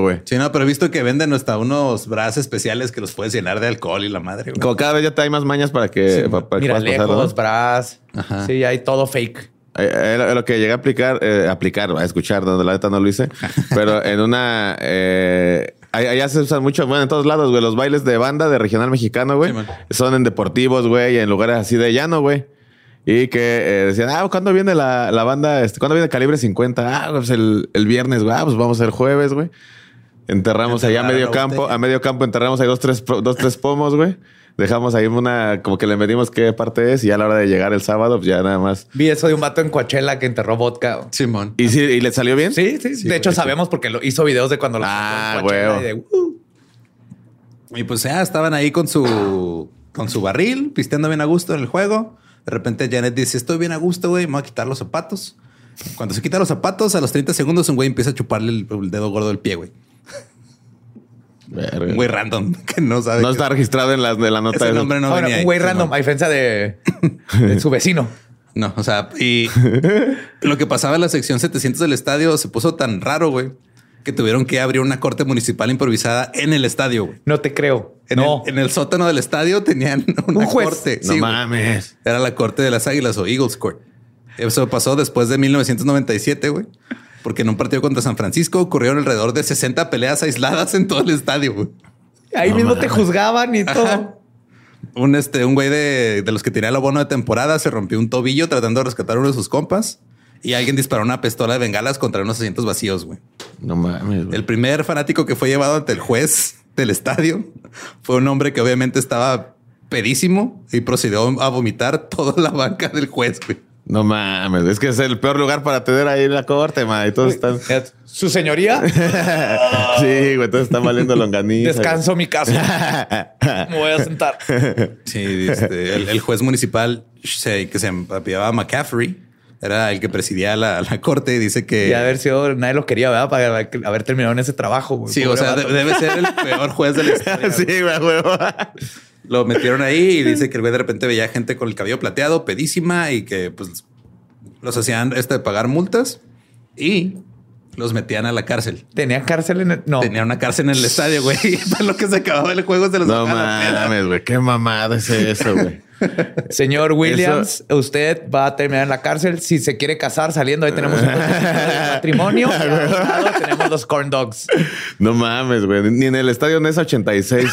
Speaker 3: güey.
Speaker 1: sí, no, pero he visto que venden hasta unos brazos especiales que los puedes llenar de alcohol y la madre, güey.
Speaker 3: Como cada vez ya te hay más mañas para que, pa- para, que
Speaker 2: Mira,
Speaker 3: pasar,
Speaker 2: lejos,
Speaker 3: ¿no?
Speaker 2: bras.
Speaker 1: Ajá.
Speaker 2: Sí, hay todo fake.
Speaker 3: Eh, eh, lo, lo que llegué a aplicar, eh, aplicar, a escuchar, donde la neta no lo hice, pero en una. Eh, ahí- allá se usan mucho, bueno, en todos lados, güey. Los bailes de banda de regional mexicano, güey.
Speaker 1: Sí,
Speaker 3: son en deportivos, güey, y en lugares así de llano, güey. Y que eh, decían, ah, ¿cuándo viene la, la banda? Este, ¿Cuándo viene Calibre 50? Ah, pues el, el viernes, güey. Ah, pues vamos el jueves, güey. Enterramos allá a medio campo, a medio campo enterramos ahí dos, tres, dos, tres pomos, güey. Dejamos ahí una, como que le medimos qué parte es y ya a la hora de llegar el sábado, pues ya nada más.
Speaker 2: Vi eso de un vato en Coachella que enterró vodka.
Speaker 1: Simón.
Speaker 3: ¿Y, sí, ¿y le salió bien?
Speaker 2: Sí, sí. de hecho, sabemos porque lo hizo videos de cuando lo
Speaker 3: Ah,
Speaker 2: encontró en Coachella
Speaker 3: huevo.
Speaker 2: y de, "Uh".
Speaker 1: Y pues ya estaban ahí con su, con su barril, pisteando bien a gusto en el juego. De repente Janet dice, estoy bien a gusto, güey, me voy a quitar los zapatos. Cuando se quita los zapatos, a los 30 segundos un güey empieza a chuparle el, el dedo gordo del pie, güey. Un güey random que no sabe.
Speaker 3: No está registrado en la, de la nota.
Speaker 1: Ese
Speaker 3: de-
Speaker 1: nombre no
Speaker 2: Ahora,
Speaker 1: venía
Speaker 2: un güey random, a diferencia de, de su vecino.
Speaker 1: No, o sea, y lo que pasaba en la sección 700 del estadio se puso tan raro, güey, que tuvieron que abrir una corte municipal improvisada en el estadio. güey.
Speaker 2: No te creo.
Speaker 1: En,
Speaker 2: no.
Speaker 1: el, en el sótano del estadio tenían una
Speaker 2: Un juez.
Speaker 1: corte.
Speaker 3: No
Speaker 1: Sí, güey.
Speaker 3: mames.
Speaker 1: Era la corte de las águilas o Eagles Court. Eso pasó después de 1997, güey. Porque en un partido contra San Francisco ocurrieron alrededor de 60 peleas aisladas en todo el estadio, güey.
Speaker 2: Ahí
Speaker 3: No
Speaker 2: mismo te juzgaban y todo.
Speaker 1: Un, este, un güey de, de los que tenía el abono de temporada se rompió un tobillo tratando de rescatar a uno de sus compas. Y alguien disparó una pistola de bengalas contra unos asientos vacíos, güey.
Speaker 3: No mames. güey.
Speaker 1: El primer fanático que fue llevado ante el juez del estadio fue un hombre que obviamente estaba pedísimo y procedió a vomitar toda la banca del juez, güey.
Speaker 3: No mames. Es que es el peor lugar para tener ahí la corte, ma. Y todos están.
Speaker 2: Su señoría,
Speaker 3: sí, güey. Todos están valiendo longaniza.
Speaker 2: descanso mi casa. Me voy a sentar.
Speaker 1: Sí, este, el, el juez municipal que se apellidaba McCaffrey era el que presidía la, la corte y dice que...
Speaker 2: Y haber sido, nadie lo quería, ¿verdad? Para haber terminado en ese trabajo. güey.
Speaker 1: Sí, o
Speaker 2: Pobre
Speaker 1: sea,
Speaker 2: vato.
Speaker 1: de- debe ser el peor juez de la historia.
Speaker 3: sí, güey.
Speaker 1: Lo metieron ahí y dice que el güey de repente veía gente con el cabello plateado, pedísima y que pues los hacían este pagar multas y los metían a la cárcel.
Speaker 2: Tenía cárcel en el... No.
Speaker 1: Tenía una cárcel en el estadio, güey. Para lo que se acababa el juego se los
Speaker 3: No mames, güey. Qué mamada es eso, güey.
Speaker 2: Señor Williams, usted va a terminar en la cárcel. Si se quiere casar saliendo, ahí tenemos un matrimonio. Tenemos los corn dogs.
Speaker 3: No mames, güey. Ni en el estadio NES 86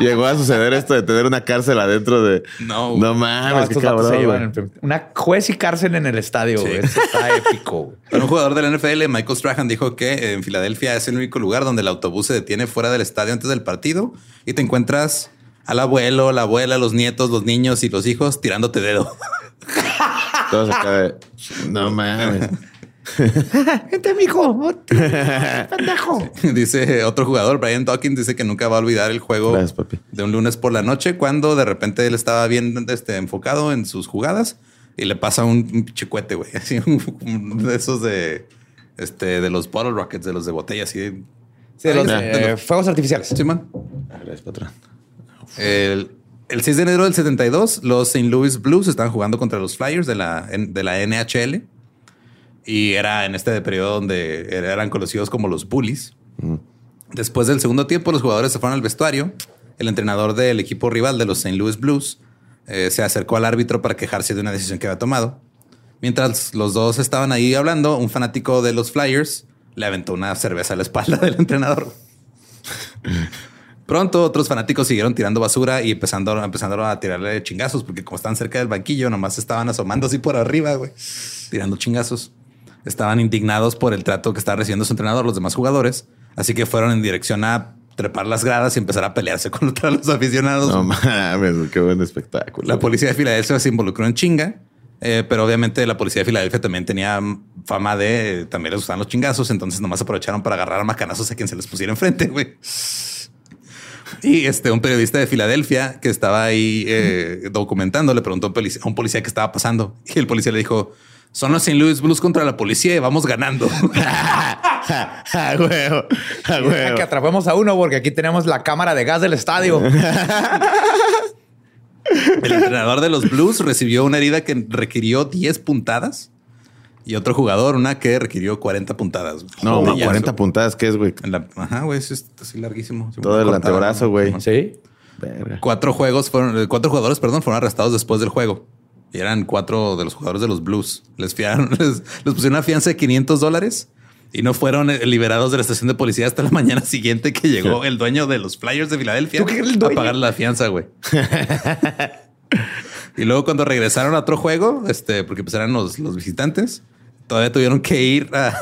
Speaker 3: llegó a suceder esto de tener una cárcel adentro de.
Speaker 1: No.
Speaker 3: No mames,
Speaker 2: No,
Speaker 3: qué
Speaker 2: se
Speaker 3: cabrón.
Speaker 2: el- Una juez y cárcel en el estadio.
Speaker 1: Sí.
Speaker 2: güey. Eso está épico. güey.
Speaker 1: Pero un jugador del NFL, Michael Strahan, dijo que en Filadelfia es el único lugar donde el autobús se detiene fuera del estadio antes del partido y te encuentras al abuelo, la abuela, los nietos, los niños y los hijos tirándote dedo.
Speaker 3: Todos acá de. No mames.
Speaker 2: Gente, mijo. Pendejo.
Speaker 1: dice otro jugador, Brian Dawkins, dice que nunca va a olvidar el juego
Speaker 3: Gracias, papi.
Speaker 1: de un lunes por la noche cuando de repente él estaba bien este, enfocado en sus jugadas y le pasa un, cohete, güey. Así un, un de esos de, este, de los bottle rockets, de los de botella, así. de-
Speaker 2: Sí, de los, eh,
Speaker 1: de los-
Speaker 2: fuegos artificiales.
Speaker 1: Sí, man.
Speaker 3: Gracias, patrón.
Speaker 1: El, el 6 de enero del 72, los St. Louis Blues estaban jugando contra los Flyers de la, de la NHL. Y era en este periodo donde eran conocidos como los Bullies. Después del segundo tiempo, los jugadores se fueron al vestuario. El entrenador del equipo rival de los St. Louis Blues eh, se acercó al árbitro para quejarse de una decisión que había tomado. Mientras los dos estaban ahí hablando, un fanático de los Flyers le aventó una cerveza a la espalda del entrenador. Pronto otros fanáticos siguieron tirando basura y empezando, empezando a tirarle chingazos porque como estaban cerca del banquillo, nomás estaban asomando así por arriba, güey, tirando chingazos. Estaban indignados por el trato que estaba recibiendo su entrenador, los demás jugadores, así que fueron en dirección a trepar las gradas y empezar a pelearse contra los aficionados.
Speaker 3: No mames, qué buen espectáculo.
Speaker 1: La policía de Filadelfia se involucró en chinga, eh, pero obviamente la policía de Filadelfia también tenía fama de también les gustaban los chingazos, entonces nomás aprovecharon para agarrar a macanazos a quien se les pusiera enfrente, güey. Y este, un periodista de Filadelfia que estaba ahí eh, documentando le preguntó a un policía, a un policía qué estaba pasando. Y el policía le dijo: Son los St. Louis Blues contra la policía y vamos ganando.
Speaker 3: a huevo, a huevo.
Speaker 2: que atrapemos a uno porque aquí tenemos la cámara de gas del estadio.
Speaker 1: El entrenador de los Blues recibió una herida que requirió 10 puntadas y otro jugador una que requirió 40 puntadas.
Speaker 3: No,
Speaker 1: Joder,
Speaker 3: ma,
Speaker 1: ya,
Speaker 3: 40
Speaker 1: eso.
Speaker 3: puntadas, ¿qué es, güey?
Speaker 1: Ajá, güey, eso es así larguísimo. Se
Speaker 3: Todo el antebrazo,
Speaker 1: ¿no?
Speaker 3: güey.
Speaker 2: sí.
Speaker 3: Verga.
Speaker 1: Cuatro juegos fueron, cuatro jugadores, perdón, fueron arrestados después del juego. Y eran cuatro de los jugadores de los Blues. Les fiaron, les, les pusieron una fianza de 500 dólares y no fueron eh, liberados de la estación de policía hasta la mañana siguiente que llegó el dueño de los Flyers de Filadelfia
Speaker 2: ¿Tú qué eres el
Speaker 1: a pagar la fianza, güey. y luego cuando regresaron a otro juego, este, porque pues eran los, los visitantes, todavía tuvieron que ir a,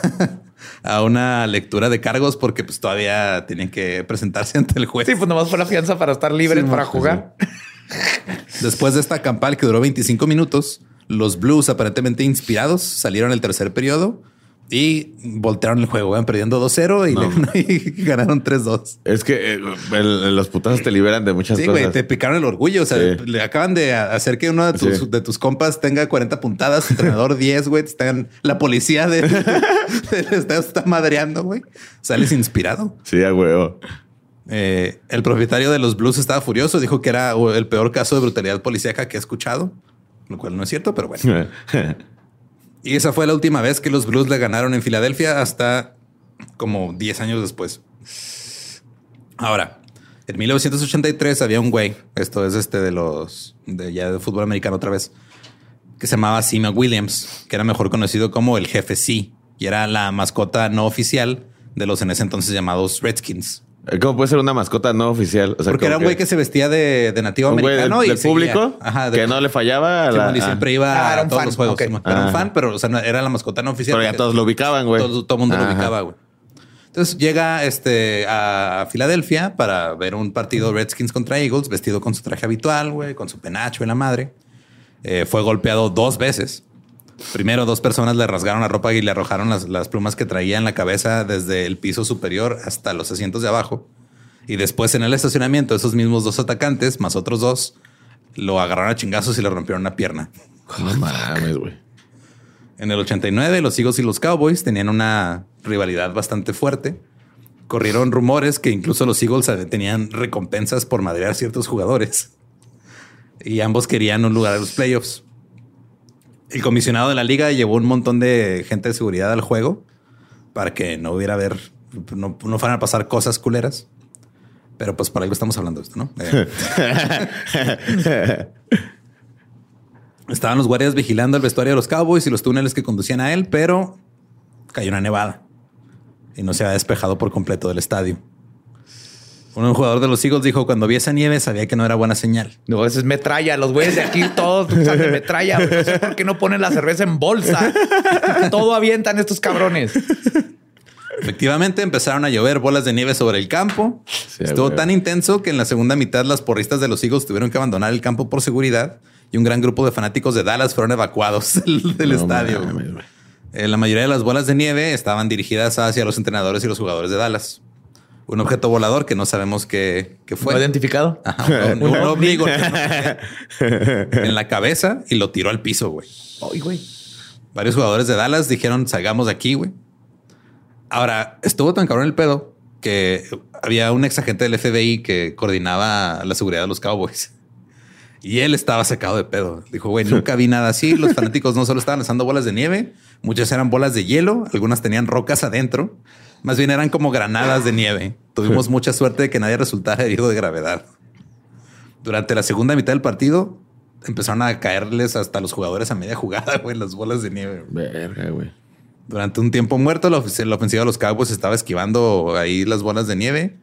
Speaker 1: a una lectura de cargos porque pues todavía tenían que presentarse ante el juez.
Speaker 2: Sí, pues nomás fue la fianza para estar libres
Speaker 3: Sí,
Speaker 2: para jugar.
Speaker 1: Después de esta campal que duró 25 minutos, los Blues, aparentemente inspirados, salieron el tercer periodo y voltearon el juego. Iban perdiendo 2-0 y, ganaron 3-2.
Speaker 3: Es que eh, el- los putazos te liberan de muchas
Speaker 1: Sí,
Speaker 3: cosas.
Speaker 1: güey, te picaron el orgullo. O sea,
Speaker 3: Sí.
Speaker 1: le acaban de hacer que uno de tus,
Speaker 3: Sí.
Speaker 1: de tus compas tenga 40 puntadas, su entrenador 10, güey. te Están, la policía de, está madreando, güey. Sales inspirado.
Speaker 3: Sí, a huevo.
Speaker 1: Eh, el propietario de los Blues estaba furioso. Dijo que era el peor caso de brutalidad policíaca que ha escuchado. lo cual no es cierto, pero bueno. Y esa fue la última vez que los Blues le ganaron en Filadelfia hasta como 10 años después. Ahora, en 1983 había un güey, esto es este de los de ya de fútbol americano otra vez, que se llamaba Sima Williams, que era mejor conocido como el jefe C y era la mascota no oficial de los en ese entonces llamados Redskins.
Speaker 3: ¿Cómo puede ser una mascota no oficial? O sea,
Speaker 1: Porque era un güey que se vestía de, de nativo
Speaker 3: un
Speaker 1: americano
Speaker 3: del,
Speaker 1: y
Speaker 3: del público
Speaker 1: Ajá, de-
Speaker 3: que no le fallaba a la,
Speaker 1: y siempre iba
Speaker 2: Ah, era
Speaker 1: a
Speaker 2: un
Speaker 1: todos
Speaker 2: fan.
Speaker 1: los juegos. Era un fan, pero o sea, no- era la mascota no oficial.
Speaker 3: Pero ya todos lo ubicaban, güey.
Speaker 1: Todo, todo el mundo lo ubicaba, güey. Entonces llega este, a Filadelfia para ver un partido Redskins contra Eagles, vestido con su traje habitual, güey, con su penacho y la madre. Eh, fue golpeado dos veces. Primero, dos personas le rasgaron la ropa y le arrojaron las, las plumas que traía en la cabeza desde el piso superior hasta los asientos de abajo. Y después, en el estacionamiento, esos mismos dos atacantes, más otros dos, lo agarraron a chingazos y le rompieron una pierna.
Speaker 3: No mames, güey.
Speaker 1: En el 89, los Eagles y los Cowboys tenían una rivalidad bastante fuerte. Corrieron rumores que incluso los Eagles tenían recompensas por madrear a ciertos jugadores. Y ambos querían un lugar en los playoffs. El comisionado de la liga llevó un montón de gente de seguridad al juego para que no hubiera ver, no, no fueran a pasar cosas culeras. Pero pues por algo estamos hablando de esto, ¿no? Eh, Estaban los guardias vigilando el vestuario de los Cowboys y los túneles que conducían a él, pero cayó una nevada y no se había despejado por completo del estadio. Un jugador de los Eagles dijo, cuando vi esa nieve sabía que no era buena señal.
Speaker 2: No, ese es metralla. Los güeyes de aquí todos usan de metralla. güey. No sé por qué no ponen la cerveza en bolsa. Todo avientan estos cabrones.
Speaker 1: Efectivamente, empezaron a llover bolas de nieve sobre el campo.
Speaker 3: Sí,
Speaker 1: Estuvo
Speaker 3: güey.
Speaker 1: tan intenso que en la segunda mitad las porristas de los Eagles tuvieron que abandonar el campo por seguridad y un gran grupo de fanáticos de Dallas fueron evacuados del, del
Speaker 3: No
Speaker 1: estadio. Eh, la mayoría de las bolas de nieve estaban dirigidas hacia los entrenadores y los jugadores de Dallas. Un objeto volador que no sabemos qué, qué
Speaker 2: ¿Fue
Speaker 1: fue.
Speaker 2: identificado?
Speaker 1: Ajá, un, un ovni en la cabeza y lo tiró al piso, güey.
Speaker 2: Ay, güey.
Speaker 1: Varios jugadores de Dallas dijeron, salgamos de aquí, güey. Ahora, estuvo tan cabrón el pedo que había un ex agente del FBI que coordinaba la seguridad de los Cowboys. Y él estaba sacado de pedo. Dijo, güey, nunca vi nada así. Los fanáticos no solo estaban lanzando bolas de nieve, muchas eran bolas de hielo, algunas tenían rocas adentro. Más bien eran como granadas de nieve. Tuvimos mucha suerte de que nadie resultara herido de gravedad. Durante la segunda mitad del partido, empezaron a caerles hasta los jugadores a media jugada, güey, las bolas de nieve.
Speaker 3: Verga, güey.
Speaker 1: Durante un tiempo muerto, la, la ofensiva de los Cowboys estaba esquivando ahí las bolas de nieve,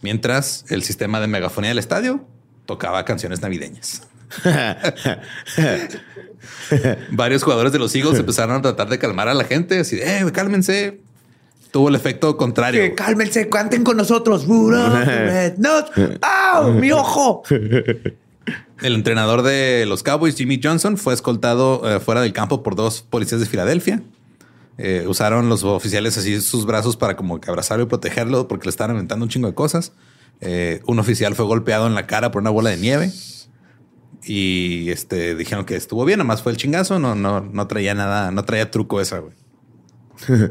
Speaker 1: mientras el sistema de megafonía del estadio tocaba canciones navideñas. Varios jugadores de los Eagles empezaron a tratar de calmar a la gente, así de, eh, cálmense. Tuvo el efecto contrario.
Speaker 2: Que cálmense, canten con nosotros. ¡Au! ¡Mi ojo!
Speaker 1: El entrenador de los Cowboys, Jimmy Johnson, fue escoltado eh, fuera del campo por dos policías de Filadelfia. Eh, usaron los oficiales así sus brazos para como que abrazarlo y protegerlo porque le estaban aventando un chingo de cosas. Eh, un oficial fue golpeado en la cara por una bola de nieve y este dijeron que estuvo bien, nomás fue el chingazo, no, no, no traía nada, no traía truco esa, güey.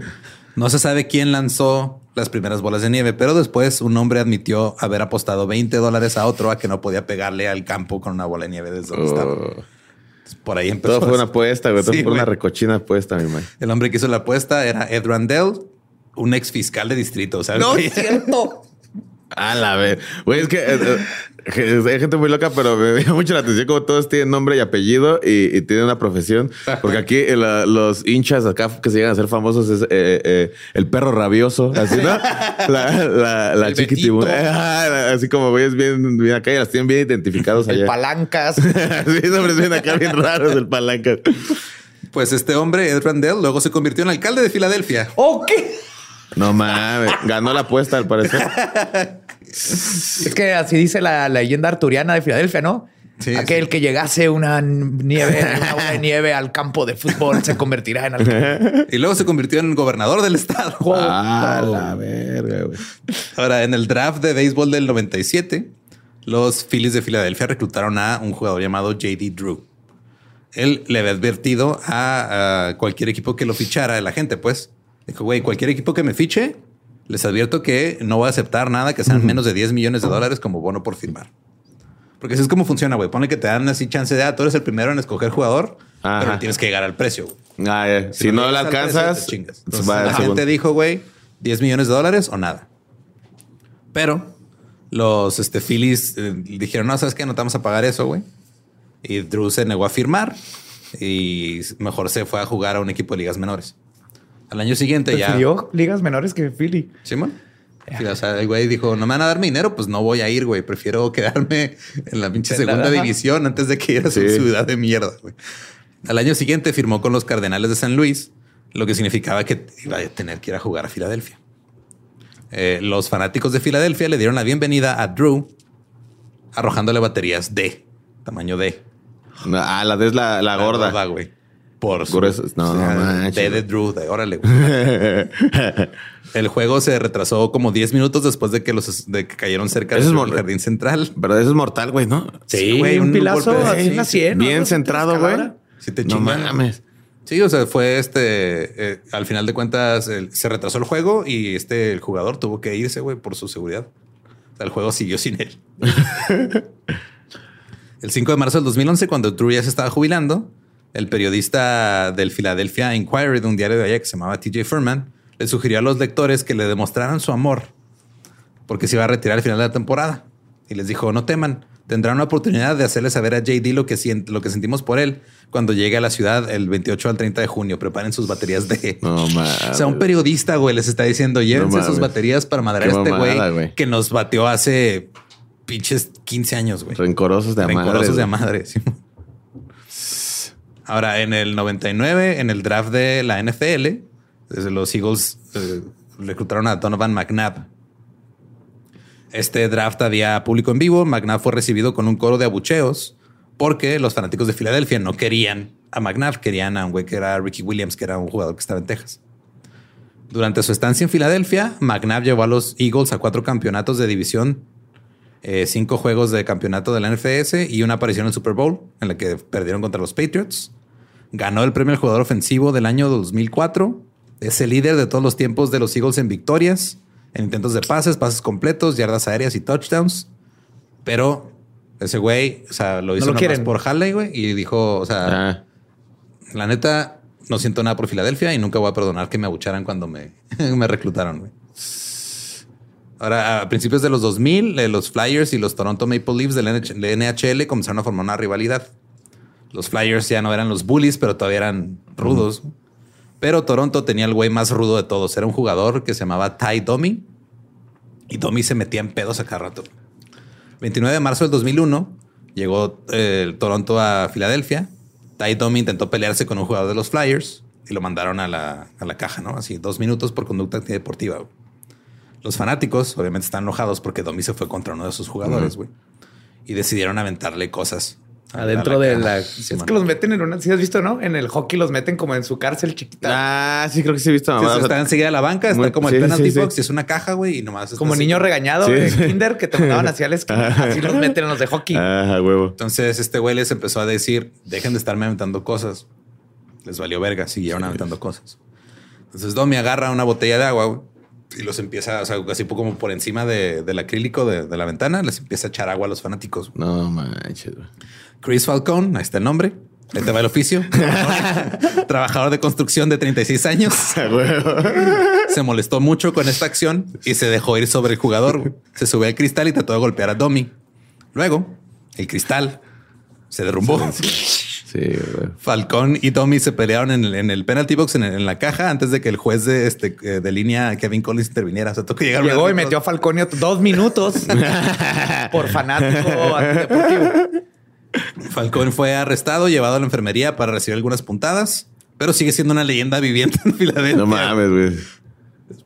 Speaker 1: No se sabe quién lanzó las primeras bolas de nieve, pero después un hombre admitió haber apostado 20 dólares a otro a que no podía pegarle al campo con una bola de nieve desde donde estaba.
Speaker 3: Oh.
Speaker 1: Por ahí empezó.
Speaker 3: Todo fue una apuesta, güey. Todo
Speaker 1: Sí,
Speaker 3: fue una recochina apuesta, mi man.
Speaker 1: El hombre que hizo la apuesta era Ed Randell, un ex fiscal de distrito.
Speaker 2: No es cierto.
Speaker 3: A la vez. Güey, es que eh, eh, que hay gente muy loca, pero me llama mucho la atención como todos tienen nombre y apellido y, y tienen una profesión. Porque aquí eh, la- los hinchas acá que se llegan a ser famosos es eh, eh, el perro rabioso, así, ¿no? La, la, la
Speaker 2: El
Speaker 3: Así como güeyes bien, bien acá y las tienen bien identificados
Speaker 2: El
Speaker 3: allá.
Speaker 2: palancas.
Speaker 3: sí, nombres bien acá bien raros del palanca.
Speaker 1: Pues este hombre, Ed Randell, luego se convirtió en alcalde de Filadelfia.
Speaker 2: ¿O qué?
Speaker 3: No mames, ganó la apuesta al parecer.
Speaker 2: Es que así dice la, leyenda arturiana de Filadelfia, ¿no?
Speaker 1: Sí,
Speaker 2: Aquel
Speaker 1: sí.
Speaker 2: que llegase una nieve, una bola de nieve al campo de fútbol se convertirá en alcalde.
Speaker 1: Y luego se convirtió en gobernador del estado.
Speaker 3: Ah, la verga, güey.
Speaker 1: Ahora, en el draft de béisbol del 97, los Phillies de Filadelfia reclutaron a un jugador llamado JD Drew. Él le había advertido a, a cualquier equipo que lo fichara de la gente, pues. Dijo, güey, cualquier equipo que me fiche, les advierto que no voy a aceptar nada que sean menos de 10 millones de dólares como bono por firmar. Porque así es como funciona, güey. Pone que te dan así chance de, ah, tú eres el primero en escoger jugador,
Speaker 3: Ajá.
Speaker 1: pero tienes que llegar al precio.
Speaker 3: Ah. Si, no,
Speaker 1: precio,
Speaker 3: alcanzas,
Speaker 1: te
Speaker 3: pues
Speaker 1: Entonces, la gente dijo, güey, 10 millones de dólares o nada. Pero los este, Phillies eh, dijeron, no, ¿sabes qué? No te vamos a pagar eso, güey. Y Drew se negó a firmar y mejor se fue a jugar a un equipo de ligas menores. Al año siguiente ya...
Speaker 2: Prefirió ligas menores que Philly.
Speaker 1: Simón. Sí, o sea, el güey dijo, no me van a dar mi dinero, pues no voy a ir, güey. Prefiero quedarme en la pinche
Speaker 2: la-
Speaker 1: segunda
Speaker 2: ajá.
Speaker 1: división antes de que ir a su
Speaker 3: Sí.
Speaker 1: ciudad de mierda, güey. Al año siguiente firmó con los Cardenales de San Luis, lo que significaba que iba a tener que ir a jugar a Filadelfia. Eh, los fanáticos de Filadelfia le dieron la bienvenida a Drew arrojándole baterías D, tamaño D.
Speaker 3: Ah, la D es la, la gorda.
Speaker 1: güey. Por su.
Speaker 3: No,
Speaker 1: o sea, de. Drew, de órale, güey. El juego se retrasó como 10 minutos después de que los de que cayeron cerca del
Speaker 3: mor-
Speaker 1: jardín central.
Speaker 3: Pero eso es mortal, güey, ¿no?
Speaker 1: Sí, güey,
Speaker 2: un
Speaker 1: un
Speaker 2: pilazo
Speaker 1: golpe de-
Speaker 2: así
Speaker 1: sí,
Speaker 2: en la
Speaker 1: sí.
Speaker 2: 100. ¿no?
Speaker 3: Bien
Speaker 2: así,
Speaker 3: centrado, güey.
Speaker 1: Si te
Speaker 3: No
Speaker 1: chingan.
Speaker 3: mames.
Speaker 1: Sí, o sea, fue este. eh, al final de cuentas, el- se retrasó el juego y este el jugador tuvo que irse, güey, por su seguridad. O sea, el juego siguió sin él. el 5 de marzo del 2011, cuando Drew ya se estaba jubilando, el periodista del Philadelphia Inquirer de un diario de allá que se llamaba TJ Furman le sugirió a los lectores que le demostraran su amor porque se iba a retirar al final de la temporada. Y les dijo, no teman, tendrán una oportunidad de hacerle saber a JD lo que, lo que sentimos por él cuando llegue a la ciudad el 28 al 30 de junio. Preparen sus baterías de...
Speaker 3: No.
Speaker 1: O sea, un periodista, güey, les está diciendo, llévense sus baterías para madrear a este güey que nos bateó hace pinches 15 años, güey.
Speaker 3: Rencorosos de madre.
Speaker 1: Rencorosos de
Speaker 3: güey.
Speaker 1: madre. sí. Ahora, en el 99, en el draft de la NFL, los Eagles eh, reclutaron a Donovan McNabb. Este draft había público en vivo. McNabb fue recibido con un coro de abucheos porque los fanáticos de Filadelfia no querían a McNabb, querían a un güey que era Ricky Williams, que era un jugador que estaba en Texas. Durante su estancia en Filadelfia, McNabb llevó a los Eagles a cuatro campeonatos de división eh, cinco juegos de campeonato de la NFS y una aparición en el Super Bowl en la que perdieron contra los Patriots. Ganó el premio al jugador ofensivo del año 2004. Es el líder de todos los tiempos de los Eagles en victorias, en intentos de pases, pases completos, yardas aéreas y touchdowns. Pero ese güey, o sea, lo hizo
Speaker 2: lo
Speaker 1: nomás
Speaker 2: quieren.
Speaker 1: por Halley, güey, y dijo, o sea,
Speaker 3: Ah,
Speaker 1: la neta, no siento nada por Filadelfia y nunca voy a perdonar que me abucharan cuando me, me reclutaron. güey. Ahora, a principios de los 2000, eh, los Flyers y los Toronto Maple Leafs del NH de NHL comenzaron a formar una rivalidad. Los Flyers ya no eran los bullies, pero todavía eran rudos. Pero Toronto tenía el güey más rudo de todos. Era un jugador que se llamaba Ty Domi. Y Domi se metía en pedos a cada rato. 29 de marzo del 2001 llegó eh, el Toronto a Filadelfia. Ty Domi intentó pelearse con un jugador de los Flyers y lo mandaron a la, a la caja, ¿no? Así, dos minutos por conducta antideportiva. güey. Los fanáticos obviamente están enojados porque Domi se fue contra uno de sus jugadores, güey. Y decidieron aventarle cosas. A-
Speaker 2: Adentro
Speaker 1: a
Speaker 2: de la.
Speaker 1: Sí,
Speaker 2: es que los meten en una. Si has visto, ¿no? En el hockey los meten como en su cárcel chiquita.
Speaker 3: Ah, sí, creo que sí he visto.
Speaker 1: Sí,
Speaker 3: mamá.
Speaker 1: o sea, está enseguida de la banca, está
Speaker 3: Muy-
Speaker 1: como
Speaker 3: sí,
Speaker 1: el
Speaker 3: sí,
Speaker 1: penalty
Speaker 3: sí.
Speaker 1: box y es una caja, güey, y nomás
Speaker 2: como
Speaker 1: así.
Speaker 2: niño regañado
Speaker 3: Sí,
Speaker 2: de
Speaker 3: sí.
Speaker 2: kinder que te mandaban hacia la esquina. Así los meten en los de hockey.
Speaker 3: Ah, a huevo.
Speaker 1: Entonces este güey les empezó a decir, dejen de estarme aventando cosas. Les valió verga, siguieron aventando cosas. Entonces Domi agarra una botella de agua güey, y los empieza, o sea, así como por encima de- del acrílico de, de la ventana, les empieza a echar agua a los fanáticos.
Speaker 3: No manches.
Speaker 1: Chris Falcón, ahí está el nombre. Ahí te va el oficio. Trabajador de construcción de 36 años. Se molestó mucho con esta acción y se dejó ir sobre el jugador. Se subió al cristal y trató de golpear a Domi. Luego, el cristal se derrumbó.
Speaker 3: Sí, güey.
Speaker 1: Falcón y Tommy se pelearon en el, en el penalty box, en, en la caja, antes de que el juez de, este, eh, de línea, Kevin Collins, interviniera. O sea, tocó llegar
Speaker 2: Llegó y metió a Falconio dos minutos por fanático antideportivo.
Speaker 1: Falcón fue arrestado, llevado a la enfermería para recibir algunas puntadas, pero sigue siendo una leyenda viviente en Filadelfia.
Speaker 3: No mames, güey.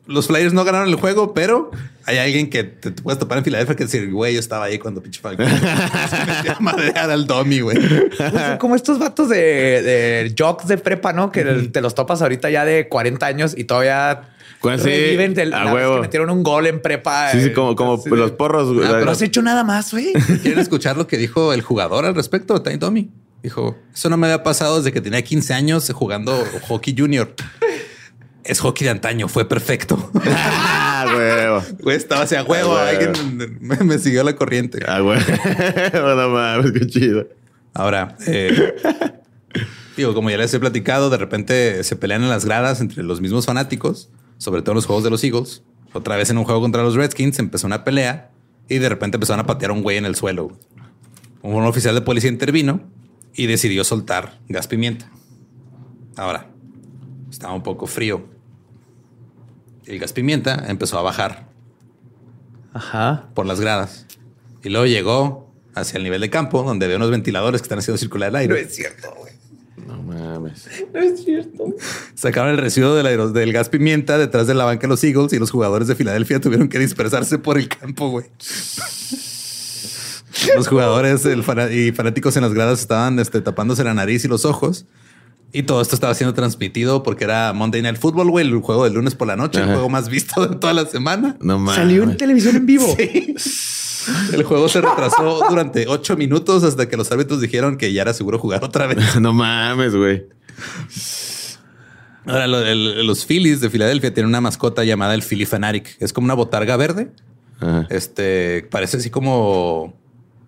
Speaker 1: Los Flyers no ganaron el juego, pero hay alguien que te, te puedes topar en Filadelfia que decir, güey, yo estaba ahí cuando pinche a madrear al Domi, güey.
Speaker 2: Son como estos vatos de, de jocks de prepa, ¿no? Que te los topas ahorita ya de 40 años y todavía
Speaker 3: Pues sí,
Speaker 2: reviven del-
Speaker 3: a
Speaker 2: la vez
Speaker 3: huevo.
Speaker 2: que metieron un gol en prepa.
Speaker 3: Sí, sí,
Speaker 2: eh,
Speaker 3: como, como
Speaker 2: así
Speaker 3: los porros. güey.
Speaker 1: Ah,
Speaker 2: No has hecho nada más, güey.
Speaker 1: ¿Quieren escuchar lo que dijo el jugador al respecto, Ty Domi? Dijo, eso no me había pasado desde que tenía 15 años jugando hockey junior. Es hockey de antaño, fue perfecto.
Speaker 3: Ah, huevo.
Speaker 1: Güey, estaba hacia huevo.
Speaker 3: Ah, güey.
Speaker 1: Alguien me, me siguió la corriente.
Speaker 3: Ah, huevo. no mames, qué chido.
Speaker 1: Ahora, eh, digo, como ya les he platicado, de repente se pelean en las gradas entre los mismos fanáticos, sobre todo en los juegos de los Eagles. Otra vez en un juego contra los Redskins empezó una pelea y de repente empezaron a patear a un güey en el suelo. Un oficial de policía intervino y decidió soltar gas pimienta. Ahora, estaba un poco frío. El gas pimienta empezó a bajar
Speaker 2: Ajá.
Speaker 1: por las gradas y luego llegó hacia el nivel de campo donde ve unos ventiladores que están haciendo circular el aire.
Speaker 2: cierto, güey.
Speaker 3: No mames.
Speaker 2: No es cierto.
Speaker 1: Sacaron el residuo del, del gas pimienta detrás de la banca de los Eagles y los jugadores de Filadelfia tuvieron que dispersarse por el campo, güey. Los jugadores el fana- y fanáticos en las gradas estaban este, tapándose la nariz y los ojos. Y todo esto estaba siendo transmitido porque era Monday Night Football, güey, el juego del lunes por la noche, el juego más visto de toda la semana.
Speaker 3: No mames.
Speaker 2: Salió en televisión en vivo.
Speaker 1: El juego se retrasó durante ocho minutos hasta que los árbitros dijeron que ya era seguro jugar otra vez.
Speaker 3: No mames, güey.
Speaker 1: Ahora, lo- el- los Phillies de Filadelfia tienen una mascota llamada el Philly Fanatic. Es como una botarga verde.
Speaker 3: Ajá.
Speaker 1: Este parece así como.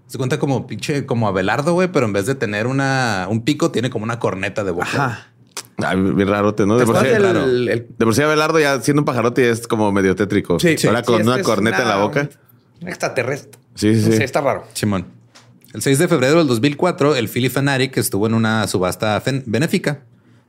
Speaker 1: Se cuenta como pinche, como Abelardo, güey, pero en vez de tener una, un pico, tiene como una corneta de boca.
Speaker 2: Ajá.
Speaker 3: Ah, bien rarote, ¿no? De por, sí,
Speaker 2: ¿Te acuerdas
Speaker 3: claro.
Speaker 2: del- el-
Speaker 3: de por sí Abelardo ya siendo un pajarote es como medio tétrico.
Speaker 2: Sí,
Speaker 3: Ahora
Speaker 2: sí,
Speaker 3: con
Speaker 2: este
Speaker 3: una
Speaker 2: es
Speaker 3: corneta en la boca.
Speaker 2: Un extraterrestre.
Speaker 3: Sí, sí,
Speaker 2: No
Speaker 3: sí.
Speaker 2: sé, está raro.
Speaker 1: Simón. El 6 de febrero del 2004, el Philly Fanatic estuvo en una subasta benéfica.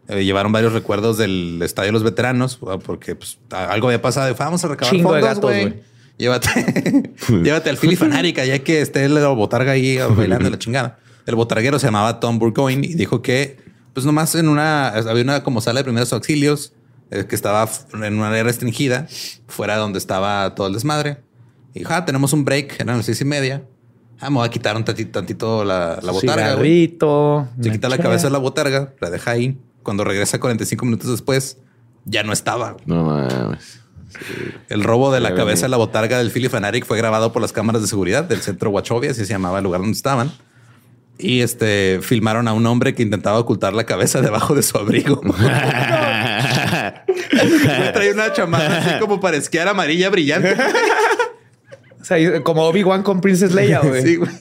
Speaker 1: Eh, llevaron varios recuerdos del Estadio de los Veteranos, ah, porque pues, algo había pasado. fue, Vamos a recabar
Speaker 2: Chingo de
Speaker 1: fondos,
Speaker 2: gatos,
Speaker 1: güey. Llévate, llévate al Philly Fanatic, ya que esté el botarga ahí bailando la chingada. El botarguero se llamaba Tom Burgoyne y dijo que, pues nomás en una, había una como sala de primeros auxilios eh, que estaba en una área restringida, fuera donde estaba todo el desmadre. Y dijo, ah, tenemos un break, eran las seis y media. Ah, me voy a quitar un tantito, tantito la, la botarga.
Speaker 2: Cigarrito.
Speaker 1: Se quita la cabeza de la botarga, la deja ahí. Cuando regresa 45 minutos después, ya no estaba.
Speaker 3: No mames.
Speaker 1: El robo de la cabeza de la botarga del Philly Fanatic fue grabado por las cámaras de seguridad del centro Wachovia, así se llamaba el lugar donde estaban. Y este filmaron a un hombre que intentaba ocultar la cabeza debajo de su abrigo. Traía una chamarra así como para esquiar amarilla brillante.
Speaker 2: O sea, como Obi-Wan con Princess Leia, güey.
Speaker 1: Sí, güey.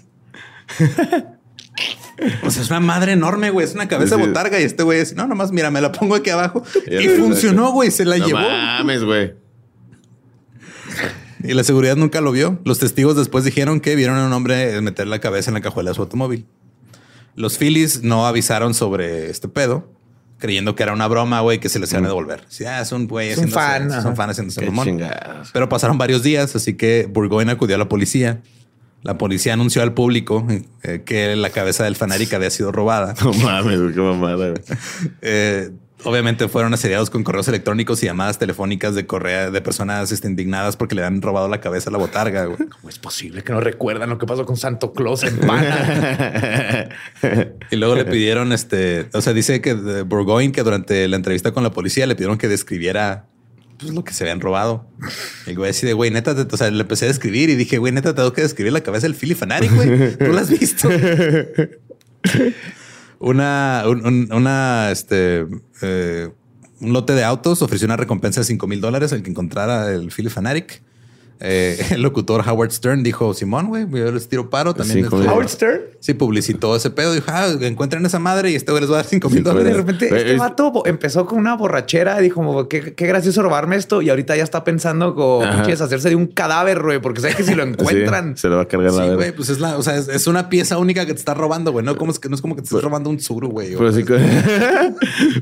Speaker 1: O sea, es una madre enorme, güey. Es una cabeza
Speaker 3: Sí, sí.
Speaker 1: botarga y este güey es, no, nomás mira, me la pongo aquí abajo.
Speaker 3: Ya
Speaker 1: Y
Speaker 3: lo-
Speaker 1: funcionó, güey. Se la
Speaker 3: no
Speaker 1: llevó.
Speaker 3: mames, güey.
Speaker 1: Y la seguridad nunca lo vio. Los testigos después dijeron que vieron a un hombre meter la cabeza en la cajuela de su automóvil. Los Phillies no avisaron sobre este pedo, creyendo que era una broma, güey, que se les iban a devolver. Sí, ah, es un güey
Speaker 2: Es un fan,
Speaker 1: Es un fan haciéndose mamón. Pero pasaron varios días, así que Burgoyne acudió a la policía. La policía anunció al público eh, que la cabeza del fanática había sido robada.
Speaker 3: No mames, güey, qué mamada, güey.
Speaker 1: Eh, obviamente fueron asediados con correos electrónicos y llamadas telefónicas de correa de personas este, indignadas porque le han robado la cabeza a la botarga. güey.
Speaker 2: ¿Cómo es posible que no recuerdan lo que pasó con Santo Claus en Pana?
Speaker 1: Y luego le pidieron, este, o sea, dice que Burgoyne que durante la entrevista con la policía le pidieron que describiera pues, lo que se habían robado. Y el güey así de, güey, neta, te- o sea, le empecé a describir y dije, güey, neta, tengo que describir la cabeza del Philly Fanatic, güey. Tú la has visto. una, un- un- una, este, eh, un lote de autos ofreció una recompensa de 5 mil dólares al que encontrara el Philly Fanatic. Eh, el locutor Howard Stern dijo, Simón, güey, yo les tiro paro también.
Speaker 3: Cinco mil.
Speaker 2: Howard Stern.
Speaker 1: Sí, publicitó ese pedo. Dijo, ah, encuentran esa madre y este güey les va a dar 5 mil
Speaker 3: Cinco
Speaker 2: De
Speaker 1: dólares.
Speaker 2: repente, este
Speaker 3: es-
Speaker 2: vato empezó con una borrachera. Dijo, como, qué, qué gracioso robarme esto. Y ahorita ya está pensando pinche deshacerse de un cadáver, güey, porque sabe que si lo encuentran.
Speaker 3: Sí, se le va a cargar la
Speaker 1: Sí, güey, pues es la, o sea, es, es una pieza única que te estás robando, güey. No, como es que no es como que te estás robando un suru, güey.
Speaker 3: Pero cinco,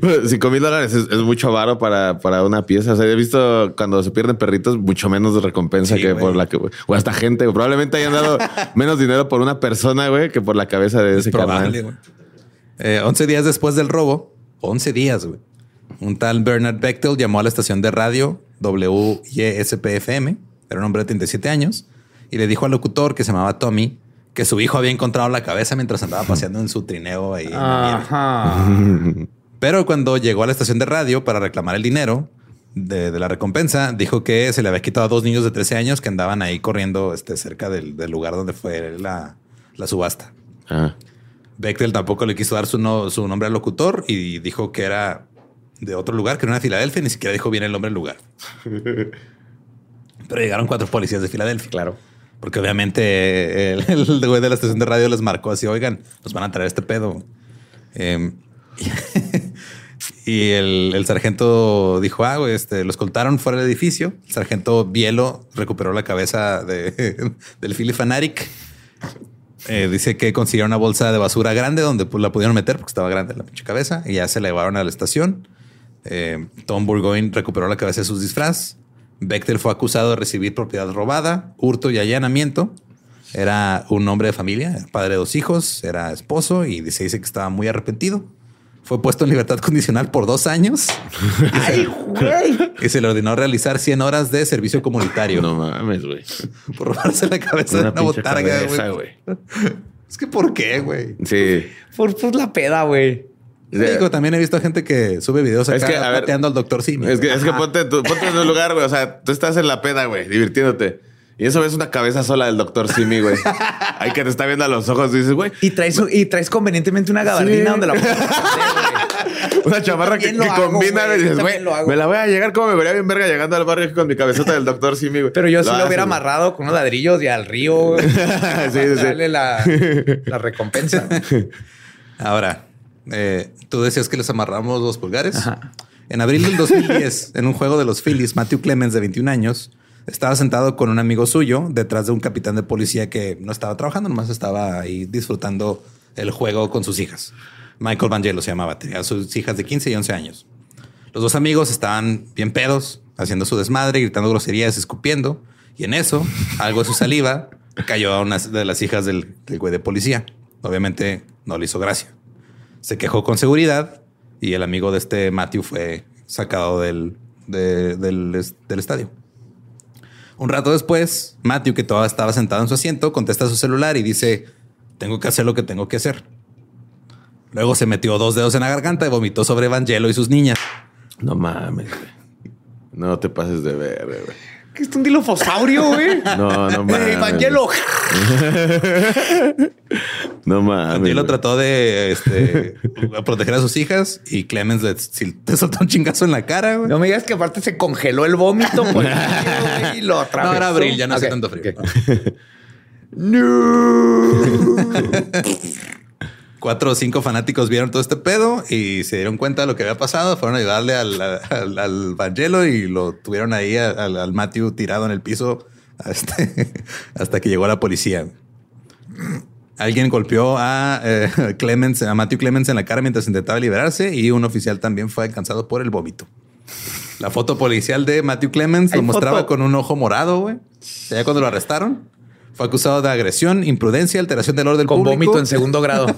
Speaker 3: Pero cinco mil dólares es, es mucho varo para, para una pieza. O sea, he visto cuando se pierden perritos, mucho menos de recompensa
Speaker 1: Sí,
Speaker 3: que
Speaker 1: güey.
Speaker 3: por la que, o hasta gente. güey. Probablemente hayan dado menos dinero por una persona, güey, que por la cabeza de
Speaker 1: es
Speaker 3: ese
Speaker 1: probable,
Speaker 3: carnal.
Speaker 1: güey. Eh, 11 días después del robo, 11 días, güey. Un tal Bernard Bechtel llamó a la estación de radio WYSPFM, era un hombre de 37 años, y le dijo al locutor que se llamaba Tommy que su hijo había encontrado la cabeza mientras andaba paseando en su trineo ahí. en la nieve.
Speaker 2: Ajá.
Speaker 1: Pero cuando llegó a la estación de radio para reclamar el dinero de, de la recompensa, dijo que se le había quitado a dos niños de 13 años que andaban ahí corriendo este, cerca del, del lugar donde fue la, la subasta.
Speaker 3: Ah.
Speaker 1: Bechtel tampoco le quiso dar su, no- su nombre al locutor y dijo que era de otro lugar, que no era Filadelfia, ni siquiera dijo bien el nombre del lugar. Pero llegaron cuatro policías de Filadelfia.
Speaker 2: Claro.
Speaker 1: Porque obviamente el, el güey de la estación de radio les marcó así, oigan, nos van a traer este pedo. Eh, y el, sargento dijo, ah, güey, este, lo escoltaron fuera del edificio. El sargento Bielo recuperó la cabeza de, del Philly Fanatic. Eh, dice que consiguieron una bolsa de basura grande donde la pudieron meter porque estaba grande la pinche cabeza y ya se la llevaron a la estación. Eh, Tom Burgoyne recuperó la cabeza de sus disfraz. Bechtel fue acusado de recibir propiedad robada, hurto y allanamiento. Era un hombre de familia, padre de dos hijos, era esposo y se dice que estaba muy arrepentido. Fue puesto en libertad condicional por dos años.
Speaker 2: ¡Ay, güey!
Speaker 1: Y se le ordenó realizar 100 horas de servicio comunitario.
Speaker 3: No mames, güey.
Speaker 1: Por robarse la cabeza de una botarga, güey. Es que ¿por qué, güey?
Speaker 3: Sí.
Speaker 2: Por, por la peda, güey.
Speaker 1: Digo, también he visto gente que sube videos
Speaker 3: Es
Speaker 1: acá
Speaker 3: que, a ver,
Speaker 1: pateando al doctor Simi.
Speaker 3: Es que, es que ponte, tú- ponte en un lugar, güey. O sea, tú estás en la peda, güey, divirtiéndote. Y eso ves una cabeza sola del doctor Simi, güey. Ahí que te está viendo a los ojos y dices, güey,
Speaker 2: Y traes, y traes convenientemente una gabardina
Speaker 3: Sí.
Speaker 2: donde la güey.
Speaker 3: una chamarra que,
Speaker 2: también lo
Speaker 3: que
Speaker 2: hago,
Speaker 3: combina,
Speaker 2: güey.
Speaker 3: y dices, güey,
Speaker 2: lo
Speaker 3: me la voy a llegar como me vería bien verga llegando al barrio con mi cabezota del doctor Simi, güey.
Speaker 2: Pero yo sí lo
Speaker 3: haces,
Speaker 2: hubiera amarrado con unos ladrillos y al río. güey.
Speaker 3: Sí, sí,
Speaker 2: darle la, la recompensa.
Speaker 1: Ahora, eh, tú decías que les amarramos los pulgares. En abril del 2010, en un juego de los Phillies, Matthew Clemens, de 21 años, estaba sentado con un amigo suyo detrás de un capitán de policía que no estaba trabajando, nomás estaba ahí disfrutando el juego con sus hijas. Michael Vangelo se llamaba, tenía sus hijas de 15 y 11 años. Los dos amigos estaban bien pedos, haciendo su desmadre, gritando groserías, escupiendo. Y en eso, algo de su saliva cayó a una de las hijas del, del güey de policía. Obviamente no le hizo gracia. Se quejó con seguridad y el amigo de este Matthew fue sacado del, del estadio. Un rato después, Matthew, que todavía estaba sentado en su asiento, contesta su celular y dice, tengo que hacer lo que tengo que hacer. Luego se metió dos dedos en la garganta y vomitó sobre Vangelo y sus niñas.
Speaker 3: No mames, güey. No te pases de ver, güey.
Speaker 2: ¿Qué es un dilofosaurio, güey?
Speaker 3: No, no mames.
Speaker 2: Ey, Vangelo.
Speaker 3: No mames. Güey.
Speaker 1: trató de este, proteger a sus hijas y Clemens le, te soltó un chingazo en la cara. güey.
Speaker 2: No me digas que aparte se congeló el vómito por el frío, güey, y lo
Speaker 1: No,
Speaker 2: atravesó.
Speaker 1: era abril, ya no hace
Speaker 2: Ok,
Speaker 1: tanto frío.
Speaker 2: ok.
Speaker 1: Cuatro o cinco fanáticos vieron todo este pedo y se dieron cuenta de lo que había pasado. Fueron a ayudarle al, al, al Vangelo y lo tuvieron ahí al, al Matthew tirado en el piso hasta, hasta que llegó la policía. Alguien golpeó a eh, Clemens, a Matthew Clemens en la cara mientras intentaba liberarse y un oficial también fue alcanzado por el vómito. La foto policial de Matthew Clemens lo mostraba
Speaker 2: foto.
Speaker 1: con un ojo morado, güey. Ya cuando lo arrestaron, fue acusado de agresión, imprudencia, alteración del orden
Speaker 2: Con
Speaker 1: público
Speaker 2: vómito en segundo grado.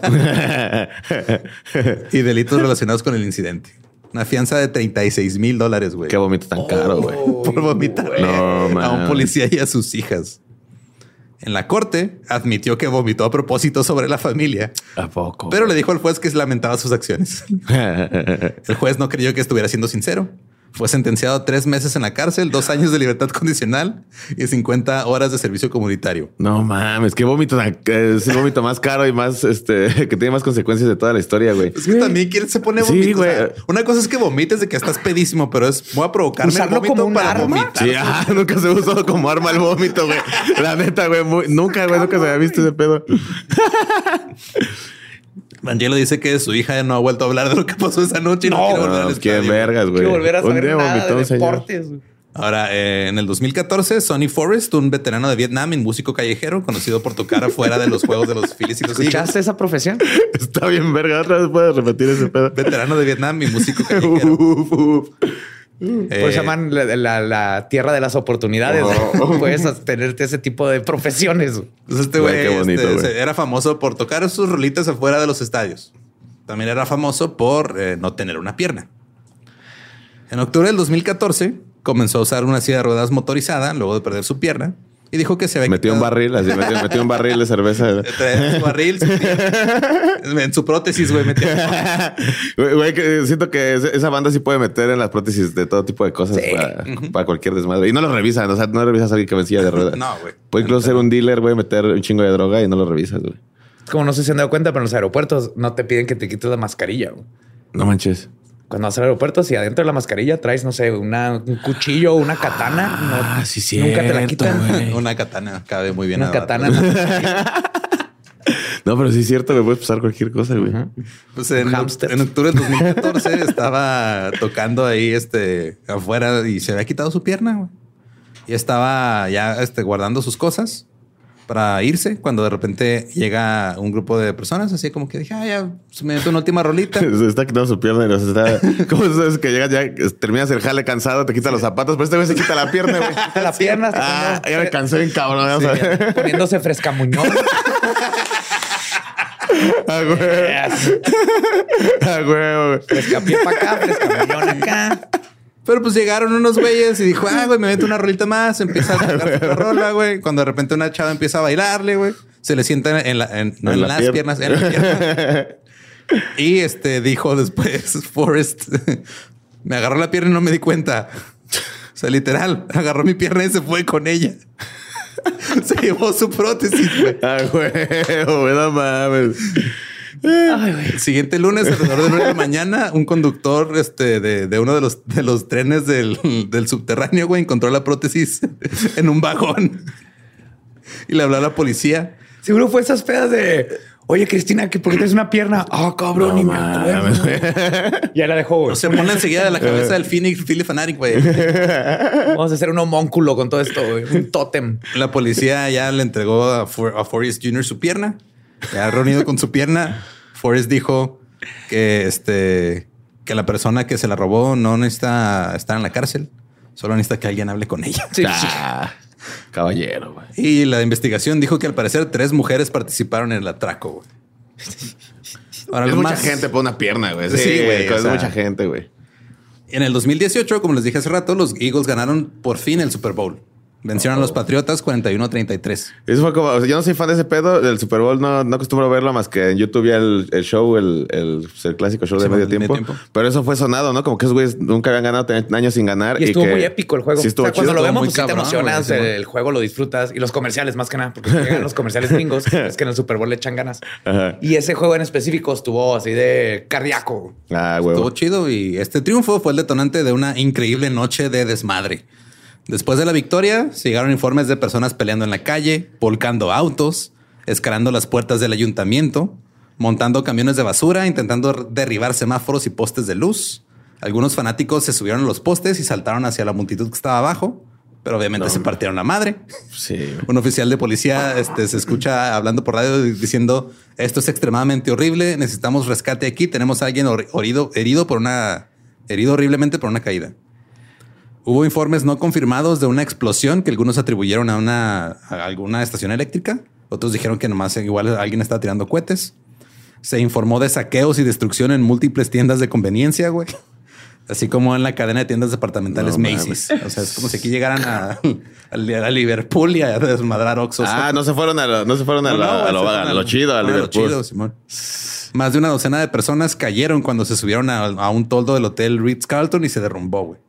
Speaker 1: y delitos relacionados con el incidente. Una fianza de 36 mil dólares, güey.
Speaker 3: Qué vómito tan caro, güey.
Speaker 1: Por vomitar
Speaker 3: No,
Speaker 1: a un policía y a sus hijas. En la corte admitió que vomitó a propósito sobre la familia,
Speaker 3: ¿A poco?
Speaker 1: pero le dijo al juez que lamentaba sus acciones. El juez no creyó que estuviera siendo sincero. Fue sentenciado a tres meses en la cárcel, dos años de libertad condicional y 50 horas de servicio comunitario.
Speaker 3: No mames, qué vómito es el vómito más caro y más este que tiene más consecuencias de toda la historia, güey.
Speaker 1: Es que también quiere se pone
Speaker 3: Sí,
Speaker 1: vómito. o sea,
Speaker 3: güey.
Speaker 1: una cosa es que vomites de que estás pedísimo, pero es voy a provocarme el
Speaker 2: ¿Usarlo
Speaker 1: vómito
Speaker 2: como un
Speaker 1: para
Speaker 2: arma?
Speaker 1: vomitar.
Speaker 3: Sí, ah, nunca se usó como arma el vómito, güey. La neta, güey, muy- nunca, güey, nunca se había visto ese pedo.
Speaker 1: Vangelo dice que su hija no ha vuelto a hablar de lo que pasó esa noche y no,
Speaker 2: No,
Speaker 1: quiere volver al
Speaker 3: No, qué vergas, güey.
Speaker 2: Quiero volver a saber nada
Speaker 3: vomitó
Speaker 2: de deportes. güey.
Speaker 1: Ahora, eh, en el 2014, Sonny Forrest, un veterano de Vietnam y músico callejero, conocido por tocar afuera de los juegos de los Phillies y los Eagles.
Speaker 2: ¿Escuchaste esa profesión?
Speaker 3: Está bien verga. Otra vez puedes repetir ese pedo.
Speaker 1: Veterano de Vietnam y músico callejero.
Speaker 3: Uf, uf.
Speaker 1: Eh,
Speaker 2: Por eso llaman la, la- la tierra de las oportunidades. Puedes tenerte ese tipo de profesiones.
Speaker 1: Pues este
Speaker 3: Güey,
Speaker 1: este,
Speaker 3: güey.
Speaker 1: era famoso por tocar sus rolitas afuera de los estadios. También era famoso por eh, no tener una pierna. En octubre del 2014 comenzó a usar una silla de ruedas motorizada luego de perder su pierna y dijo que se había
Speaker 3: Metió un barril, así metió, metió un barril de cerveza.
Speaker 1: Su barril, su en su prótesis, güey, metía.
Speaker 3: Güey, güey, que siento que esa banda sí puede meter en las prótesis de todo tipo de cosas
Speaker 2: Sí.
Speaker 3: para, para cualquier desmadre. Y no lo revisan, o sea, no revisas a alguien que silla de ruedas.
Speaker 1: No, güey.
Speaker 3: Puede incluso ser un dealer, güey, meter un chingo de droga y no lo revisas, güey.
Speaker 2: Como no sé si se han dado cuenta, pero en los aeropuertos no te piden que te quites la mascarilla. güey.
Speaker 3: No manches.
Speaker 2: Cuando vas al aeropuerto, si adentro de la mascarilla traes, no sé, una, un cuchillo o una katana,
Speaker 3: Ah,
Speaker 2: no,
Speaker 3: sí,
Speaker 2: nunca te la quitan.
Speaker 1: Una katana cabe muy bien.
Speaker 2: Una katana.
Speaker 3: No, pero sí es cierto, me puede pasar cualquier cosa, güey.
Speaker 1: Pues en, en octubre del 2014 estaba tocando ahí este afuera y se había quitado su pierna. güey. Y estaba ya este, guardando sus cosas para irse cuando de repente llega un grupo de personas así como que dije, ah, ya se me metió una última rolita.
Speaker 3: Se está quitando su pierna y nos está. ¿Cómo es que llegas ya, terminas el jale cansado, te quitas los zapatos, pero este güey se quita la pierna, güey.
Speaker 2: la pierna.
Speaker 3: Ah, ya me cansé bien cabrón. vamos a ver.
Speaker 2: poniéndose frescamuñón.
Speaker 3: Ah, güey. Ah, güey, güey.
Speaker 2: Frescapié para acá, frescamuñón acá.
Speaker 1: Pero pues llegaron unos güeyes y dijo, ah, güey, me meto una rolita más. Empieza a tocar la rola, güey. Cuando de repente una chava empieza a bailarle, güey. Se le sienta en, la, en, no,
Speaker 3: En
Speaker 1: en
Speaker 3: la
Speaker 1: las
Speaker 3: pierna.
Speaker 1: piernas, en la pierna. Y este dijo después, Forrest, me agarró la pierna y no me di cuenta. O sea, literal, agarró mi pierna y se fue con ella. Se llevó su prótesis, güey.
Speaker 3: Ah, güey, güey, no mames.
Speaker 1: El siguiente lunes, alrededor de 9 de la mañana, un conductor este, de, de uno de los, de los trenes del, del subterráneo, güey, encontró la prótesis en un vagón y le habló a la policía.
Speaker 2: Seguro fue esas pedas de, oye, Cristina, que por qué tienes una pierna? Ah, cabrón, ni me acuerdo.
Speaker 3: mames, güey.
Speaker 2: Ya la dejó. güey.
Speaker 1: Se pone enseguida de la cabeza del Phoenix Philip Fanatic, güey.
Speaker 2: Vamos a hacer un homónculo con todo esto, güey. Un tótem.
Speaker 1: La policía ya le entregó a, For- a Forrest Jr. su pierna. Ya reunido con su pierna, Forrest dijo que este que la persona que se la robó no necesita estar en la cárcel, solo necesita que alguien hable con ella.
Speaker 2: Sí.
Speaker 3: Ah, caballero, güey.
Speaker 1: Y la investigación dijo que al parecer tres mujeres participaron en el atraco. güey. Ahora,
Speaker 3: Es mucha
Speaker 1: más-
Speaker 3: gente por una pierna, güey. Sí,
Speaker 1: Sí, güey,
Speaker 3: Es
Speaker 1: o sea.
Speaker 3: mucha gente, güey.
Speaker 1: En el 2018, como les dije hace rato, los Eagles ganaron por fin el Super Bowl. Vencieron a los Patriotas 41-33.
Speaker 3: Eso fue como, o sea, yo no soy fan de ese pedo del Super Bowl, no, no acostumbro verlo más que en YouTube ya el, el show, el, el, el clásico show de medio
Speaker 1: el medio
Speaker 3: tiempo.
Speaker 1: tiempo.
Speaker 3: Pero eso fue sonado, ¿no? Como que esos güeyes nunca habían ganado, tenían años sin ganar.
Speaker 2: Y estuvo
Speaker 3: que-
Speaker 2: muy épico el juego.
Speaker 3: Sí, estuvo
Speaker 2: o sea, cuando lo vemos, pues sí te
Speaker 1: cabrón,
Speaker 2: emocionas,
Speaker 1: güey,
Speaker 2: el, juego lo disfrutas y los comerciales más que nada, porque llegan los comerciales gringos, es que en el Super Bowl le echan ganas.
Speaker 3: Ajá.
Speaker 2: Y ese juego en específico estuvo así de cardíaco.
Speaker 3: Ah, güey.
Speaker 1: Estuvo chido y este triunfo fue el detonante de una increíble noche de desmadre. Después de la victoria, llegaron informes de personas peleando en la calle, volcando autos, escalando las puertas del ayuntamiento, montando camiones de basura, intentando derribar semáforos y postes de luz. Algunos fanáticos se subieron a los postes y saltaron hacia la multitud que estaba abajo, pero obviamente se partieron la madre.
Speaker 3: Sí.
Speaker 1: Un oficial de policía este, se escucha hablando por radio diciendo esto es extremadamente horrible, necesitamos rescate aquí, tenemos a alguien herido por una herido horriblemente por una caída. Hubo informes no confirmados de una explosión que algunos atribuyeron a una a alguna estación eléctrica, otros dijeron que nomás igual alguien estaba tirando cohetes. Se informó de saqueos y destrucción en múltiples tiendas de conveniencia, güey. Así como en la cadena de tiendas departamentales
Speaker 3: No
Speaker 1: Macy's. O sea, es como si aquí llegaran a, a- Liverpool y a desmadrar Oxxos.
Speaker 3: Ah, no se fueron a lo, no se fueron a,
Speaker 1: No,
Speaker 3: lo,
Speaker 1: no,
Speaker 3: a, lo, a lo chido, a Liverpool.
Speaker 1: chido, Simón. Más de una docena de personas cayeron cuando se subieron a, a un toldo del hotel Ritz Carlton y se derrumbó, güey.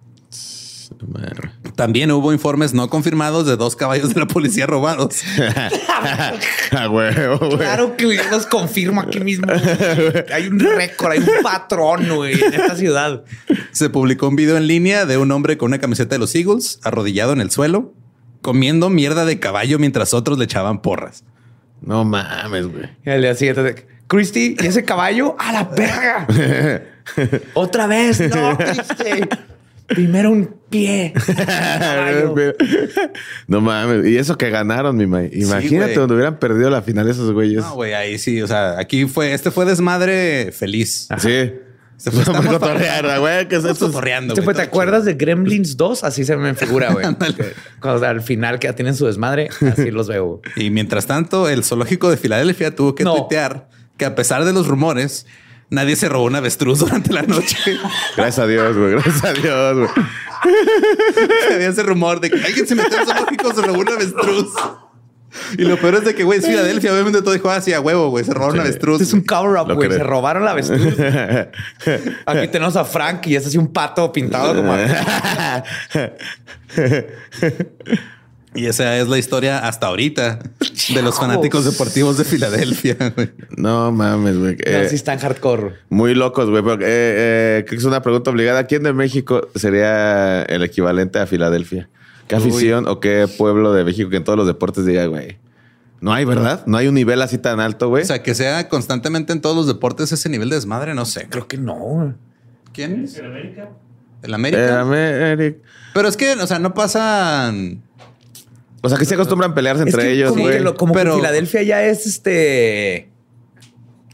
Speaker 1: También hubo informes no confirmados de dos caballos de la policía robados.
Speaker 3: Ah, güey, güey.
Speaker 2: Claro que los confirmo aquí mismo. Hay un récord, hay un patrón, güey, en esta ciudad.
Speaker 1: Se publicó un video en línea de un hombre con una camiseta de los Eagles arrodillado en el suelo, comiendo mierda de caballo mientras otros le echaban porras.
Speaker 3: No mames, güey.
Speaker 2: Y al día siguiente, de, Christy, ¿y ese caballo? ¡A la verga! Otra vez, no, Christy. Primero un pie.
Speaker 3: No mames. Y eso que ganaron, mi May. Imagínate donde hubieran perdido la final esos güeyes.
Speaker 1: No, güey, ahí sí. O sea, aquí fue, este fue desmadre feliz.
Speaker 3: Sí.
Speaker 1: Se fue,
Speaker 3: Estamos cotorreando, güey. ¿Qué es
Speaker 1: Estamos
Speaker 3: esto?
Speaker 1: cotorreando,
Speaker 2: Este ¿Te acuerdas de Gremlins 2? Así se me figura, güey. Que Cuando al final que ya tienen su desmadre, así los veo.
Speaker 1: Y mientras tanto, el zoológico de Filadelfia tuvo que
Speaker 2: No.
Speaker 1: tuitear que a pesar de los rumores, nadie se robó un avestruz durante la noche.
Speaker 3: Gracias a Dios, güey. Gracias a Dios, güey.
Speaker 1: Había ese rumor de que alguien se metió al zoológico, se robó un avestruz. Y lo peor es de que, güey, es Filadelfia. Obviamente todo dijo así a huevo, güey. Se robaron un avestruz.
Speaker 2: Es un cover-up, güey. Se robaron la avestruz. Aquí tenemos a Frank y es así un pato pintado como...
Speaker 1: Y esa es la historia hasta ahorita de los fanáticos deportivos de Filadelfia. güey.
Speaker 3: No mames, güey. Eh,
Speaker 2: Así está en hardcore.
Speaker 3: muy locos, güey. Pero, eh, eh, creo que es una pregunta obligada. ¿Quién de México sería el equivalente a Filadelfia? ¿Qué afición o qué pueblo de México que en todos los deportes diga, güey? No hay, ¿verdad? No hay un nivel así tan alto, güey.
Speaker 1: O sea, que sea constantemente en todos los deportes ese nivel de desmadre, no sé.
Speaker 2: Creo que no. güey.
Speaker 1: ¿Quién? El América. El América.
Speaker 3: América.
Speaker 1: Pero es que, o sea, no pasan.
Speaker 3: O sea, que se acostumbran a pelearse
Speaker 2: Es
Speaker 3: entre
Speaker 2: que
Speaker 3: ellos,
Speaker 2: como
Speaker 3: güey.
Speaker 2: que, lo- como que Filadelfia ya es este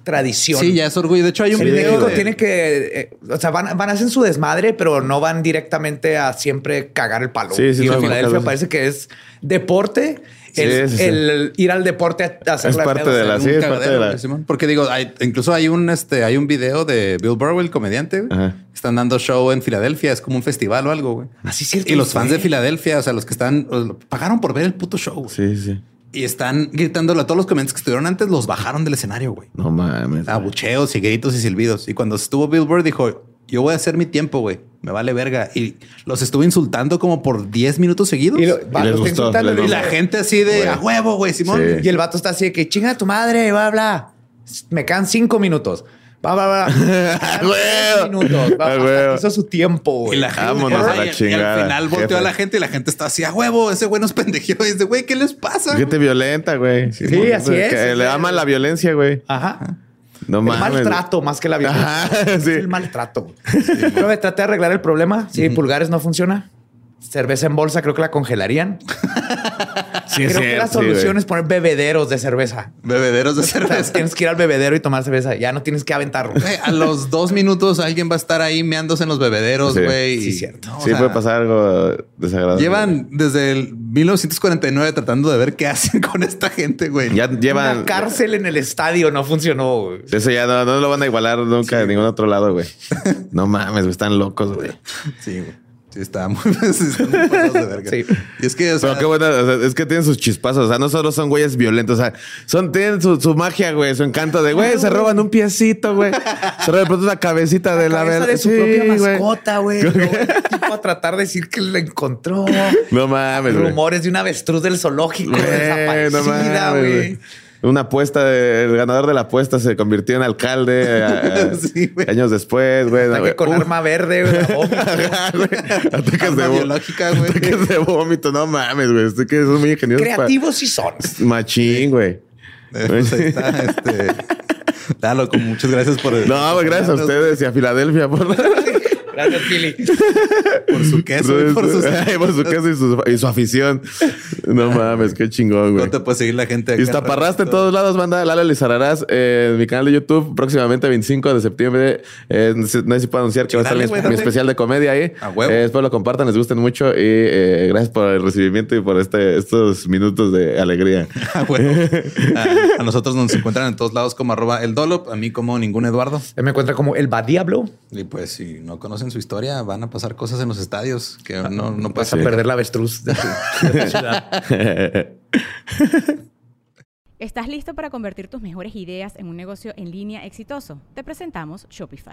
Speaker 2: tradición.
Speaker 1: Sí, ya es orgullo. De hecho, hay un
Speaker 2: El
Speaker 1: video.
Speaker 2: México
Speaker 1: de-
Speaker 2: tiene que, eh, o sea, van, van a hacer su desmadre, pero no van directamente a siempre cagar el palo.
Speaker 3: Sí, sí,
Speaker 2: y en Filadelfia parece que es deporte. El,
Speaker 3: Sí, sí, sí.
Speaker 2: el ir al deporte a hacer
Speaker 3: Es parte de la-
Speaker 1: un
Speaker 3: sí, es parte de la-.
Speaker 1: Porque digo, hay- incluso hay un, este, hay un video de Bill Burr, el comediante. güey. Están dando show en Filadelfia. Es como un festival o algo, güey.
Speaker 2: Así es cierto.
Speaker 1: Y los
Speaker 2: fue.
Speaker 1: fans de Filadelfia, o sea, los que están, pagaron por ver el puto show. güey.
Speaker 3: Sí, sí.
Speaker 1: Y están gritándole a todos los comediantes que estuvieron antes, los bajaron del escenario, güey.
Speaker 3: No mames.
Speaker 1: Abucheos y gritos y silbidos. Y cuando estuvo Bill Burr, dijo, yo voy a hacer mi tiempo, güey. Me vale verga. Y los estuvo insultando como por 10 minutos seguidos.
Speaker 2: Y,
Speaker 1: Y,
Speaker 2: lo-
Speaker 3: les
Speaker 2: va, lo está
Speaker 3: gustó,
Speaker 2: insultando,
Speaker 3: les
Speaker 2: y
Speaker 1: la gente así de a huevo, güey, Simón.
Speaker 3: Sí.
Speaker 2: Y el vato está así de que chinga tu madre, bla, bla. Me quedan cinco minutos. Va, va, va. Minutos. Va, que hizo su tiempo,
Speaker 1: Y
Speaker 2: güey.
Speaker 1: la gente,
Speaker 3: Vámonos a la
Speaker 1: y- y al final volteó
Speaker 3: jefe.
Speaker 1: a la gente y la gente está así a huevo. Ese güey nos pendejeó. Y dice, güey, ¿qué les pasa?
Speaker 3: Gente violenta, güey.
Speaker 2: Sí, así es.
Speaker 3: Que
Speaker 2: Es
Speaker 3: le aman la violencia, güey.
Speaker 2: Ajá.
Speaker 3: No
Speaker 2: el
Speaker 3: mames.
Speaker 2: maltrato más que la violencia.
Speaker 3: Ajá, sí.
Speaker 2: El maltrato. Pero me traté de arreglar el problema. Si pulgares no funciona, cerveza en bolsa creo que la congelarían.
Speaker 3: Sí, es
Speaker 2: creo que
Speaker 3: cierto,
Speaker 2: la
Speaker 3: sí,
Speaker 2: solución es poner bebederos de cerveza.
Speaker 1: Bebederos de
Speaker 2: O sea,
Speaker 1: cerveza.
Speaker 2: tienes que ir al bebedero y tomar cerveza. Ya no tienes que aventarlo.
Speaker 1: A los dos minutos alguien va a estar ahí meándose en los bebederos,
Speaker 3: Sí.
Speaker 1: güey.
Speaker 2: Sí,
Speaker 1: y-
Speaker 2: cierto.
Speaker 1: o
Speaker 3: Sí,
Speaker 1: sea,
Speaker 3: puede pasar algo desagradable.
Speaker 1: Llevan desde el 1949 tratando de ver qué hacen con esta gente, güey.
Speaker 3: Ya llevan.
Speaker 2: Una cárcel en el estadio no funcionó. güey.
Speaker 3: Eso ya no, no lo van a igualar nunca de ningún otro lado, güey. No mames, güey, están locos, güey.
Speaker 1: Sí, güey. Sí, está muy, sí, están muy pasados de verga.
Speaker 2: Sí.
Speaker 1: Y es que, o sea,
Speaker 3: Pero qué buena, o sea, es que tienen sus chispazos. O sea, no solo son güeyes violentos, o sea, son, tienen su, su magia, güey, su encanto de güey, se roban un piecito, güey. Se roban de pronto una cabecita de la
Speaker 2: cabeza de su
Speaker 3: Sí,
Speaker 2: propia
Speaker 3: güey.
Speaker 2: mascota, güey. Tipo a tratar de decir que la encontró.
Speaker 3: No mames, güey.
Speaker 2: Rumores de una avestruz del zoológico
Speaker 3: Güey, no
Speaker 2: desaparecida, güey.
Speaker 3: Una apuesta, de- el ganador de la apuesta se convirtió en alcalde a- a-
Speaker 1: Sí,
Speaker 3: años después, güey.
Speaker 2: Ataque
Speaker 3: güey.
Speaker 2: con
Speaker 3: Uh,
Speaker 2: arma verde, güey.
Speaker 3: Ataques
Speaker 1: Arma
Speaker 3: de,
Speaker 1: biológica, güey.
Speaker 3: ataques de vómito, no mames, güey. Estoy que son muy ingeniosos.
Speaker 2: Creativos sí son.
Speaker 3: Machín, güey.
Speaker 1: eh, pues ahí está, este. Dalo, muchas gracias por.
Speaker 3: No, güey, gracias a ustedes y a Filadelfia por,
Speaker 2: Gracias, Philly.
Speaker 1: Por su queso y por sus.
Speaker 3: Ay, por su queso y su, y su afición. No mames, qué chingón, güey.
Speaker 1: No te puede seguir la gente. acá
Speaker 3: Y Iztaparraste en todos lados, banda. Lala Lizararás eh, en mi canal de YouTube próximamente 25 de septiembre. Eh, no sé si puedo anunciar que va a estar mi, especial de comedia ahí.
Speaker 1: A huevo.
Speaker 3: Eh, espero lo compartan, les gusten mucho y eh, gracias por el recibimiento y por este, estos minutos de alegría.
Speaker 1: Ah, bueno. a, a nosotros nos encuentran en todos lados como arroba el Dolop, a mí como ningún Eduardo.
Speaker 2: Él me encuentra como el Badiablo.
Speaker 1: Y pues si no conocen su historia, van a pasar cosas en los estadios que no, no
Speaker 2: Vas
Speaker 1: pasa.
Speaker 2: a perder la avestruz de tu, de tu ciudad.
Speaker 4: ¿Estás listo para convertir tus mejores ideas en un negocio en línea exitoso? Te presentamos Shopify.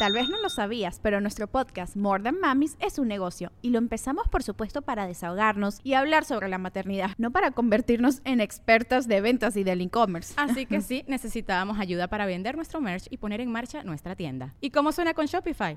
Speaker 5: Tal vez no lo sabías, pero nuestro podcast More Than Mamis es un negocio y lo empezamos por supuesto para desahogarnos y hablar sobre la maternidad, no para convertirnos en expertas de ventas y del e-commerce.
Speaker 4: Así que sí, necesitábamos ayuda para vender nuestro merch y poner en marcha nuestra tienda. ¿Y cómo suena con Shopify?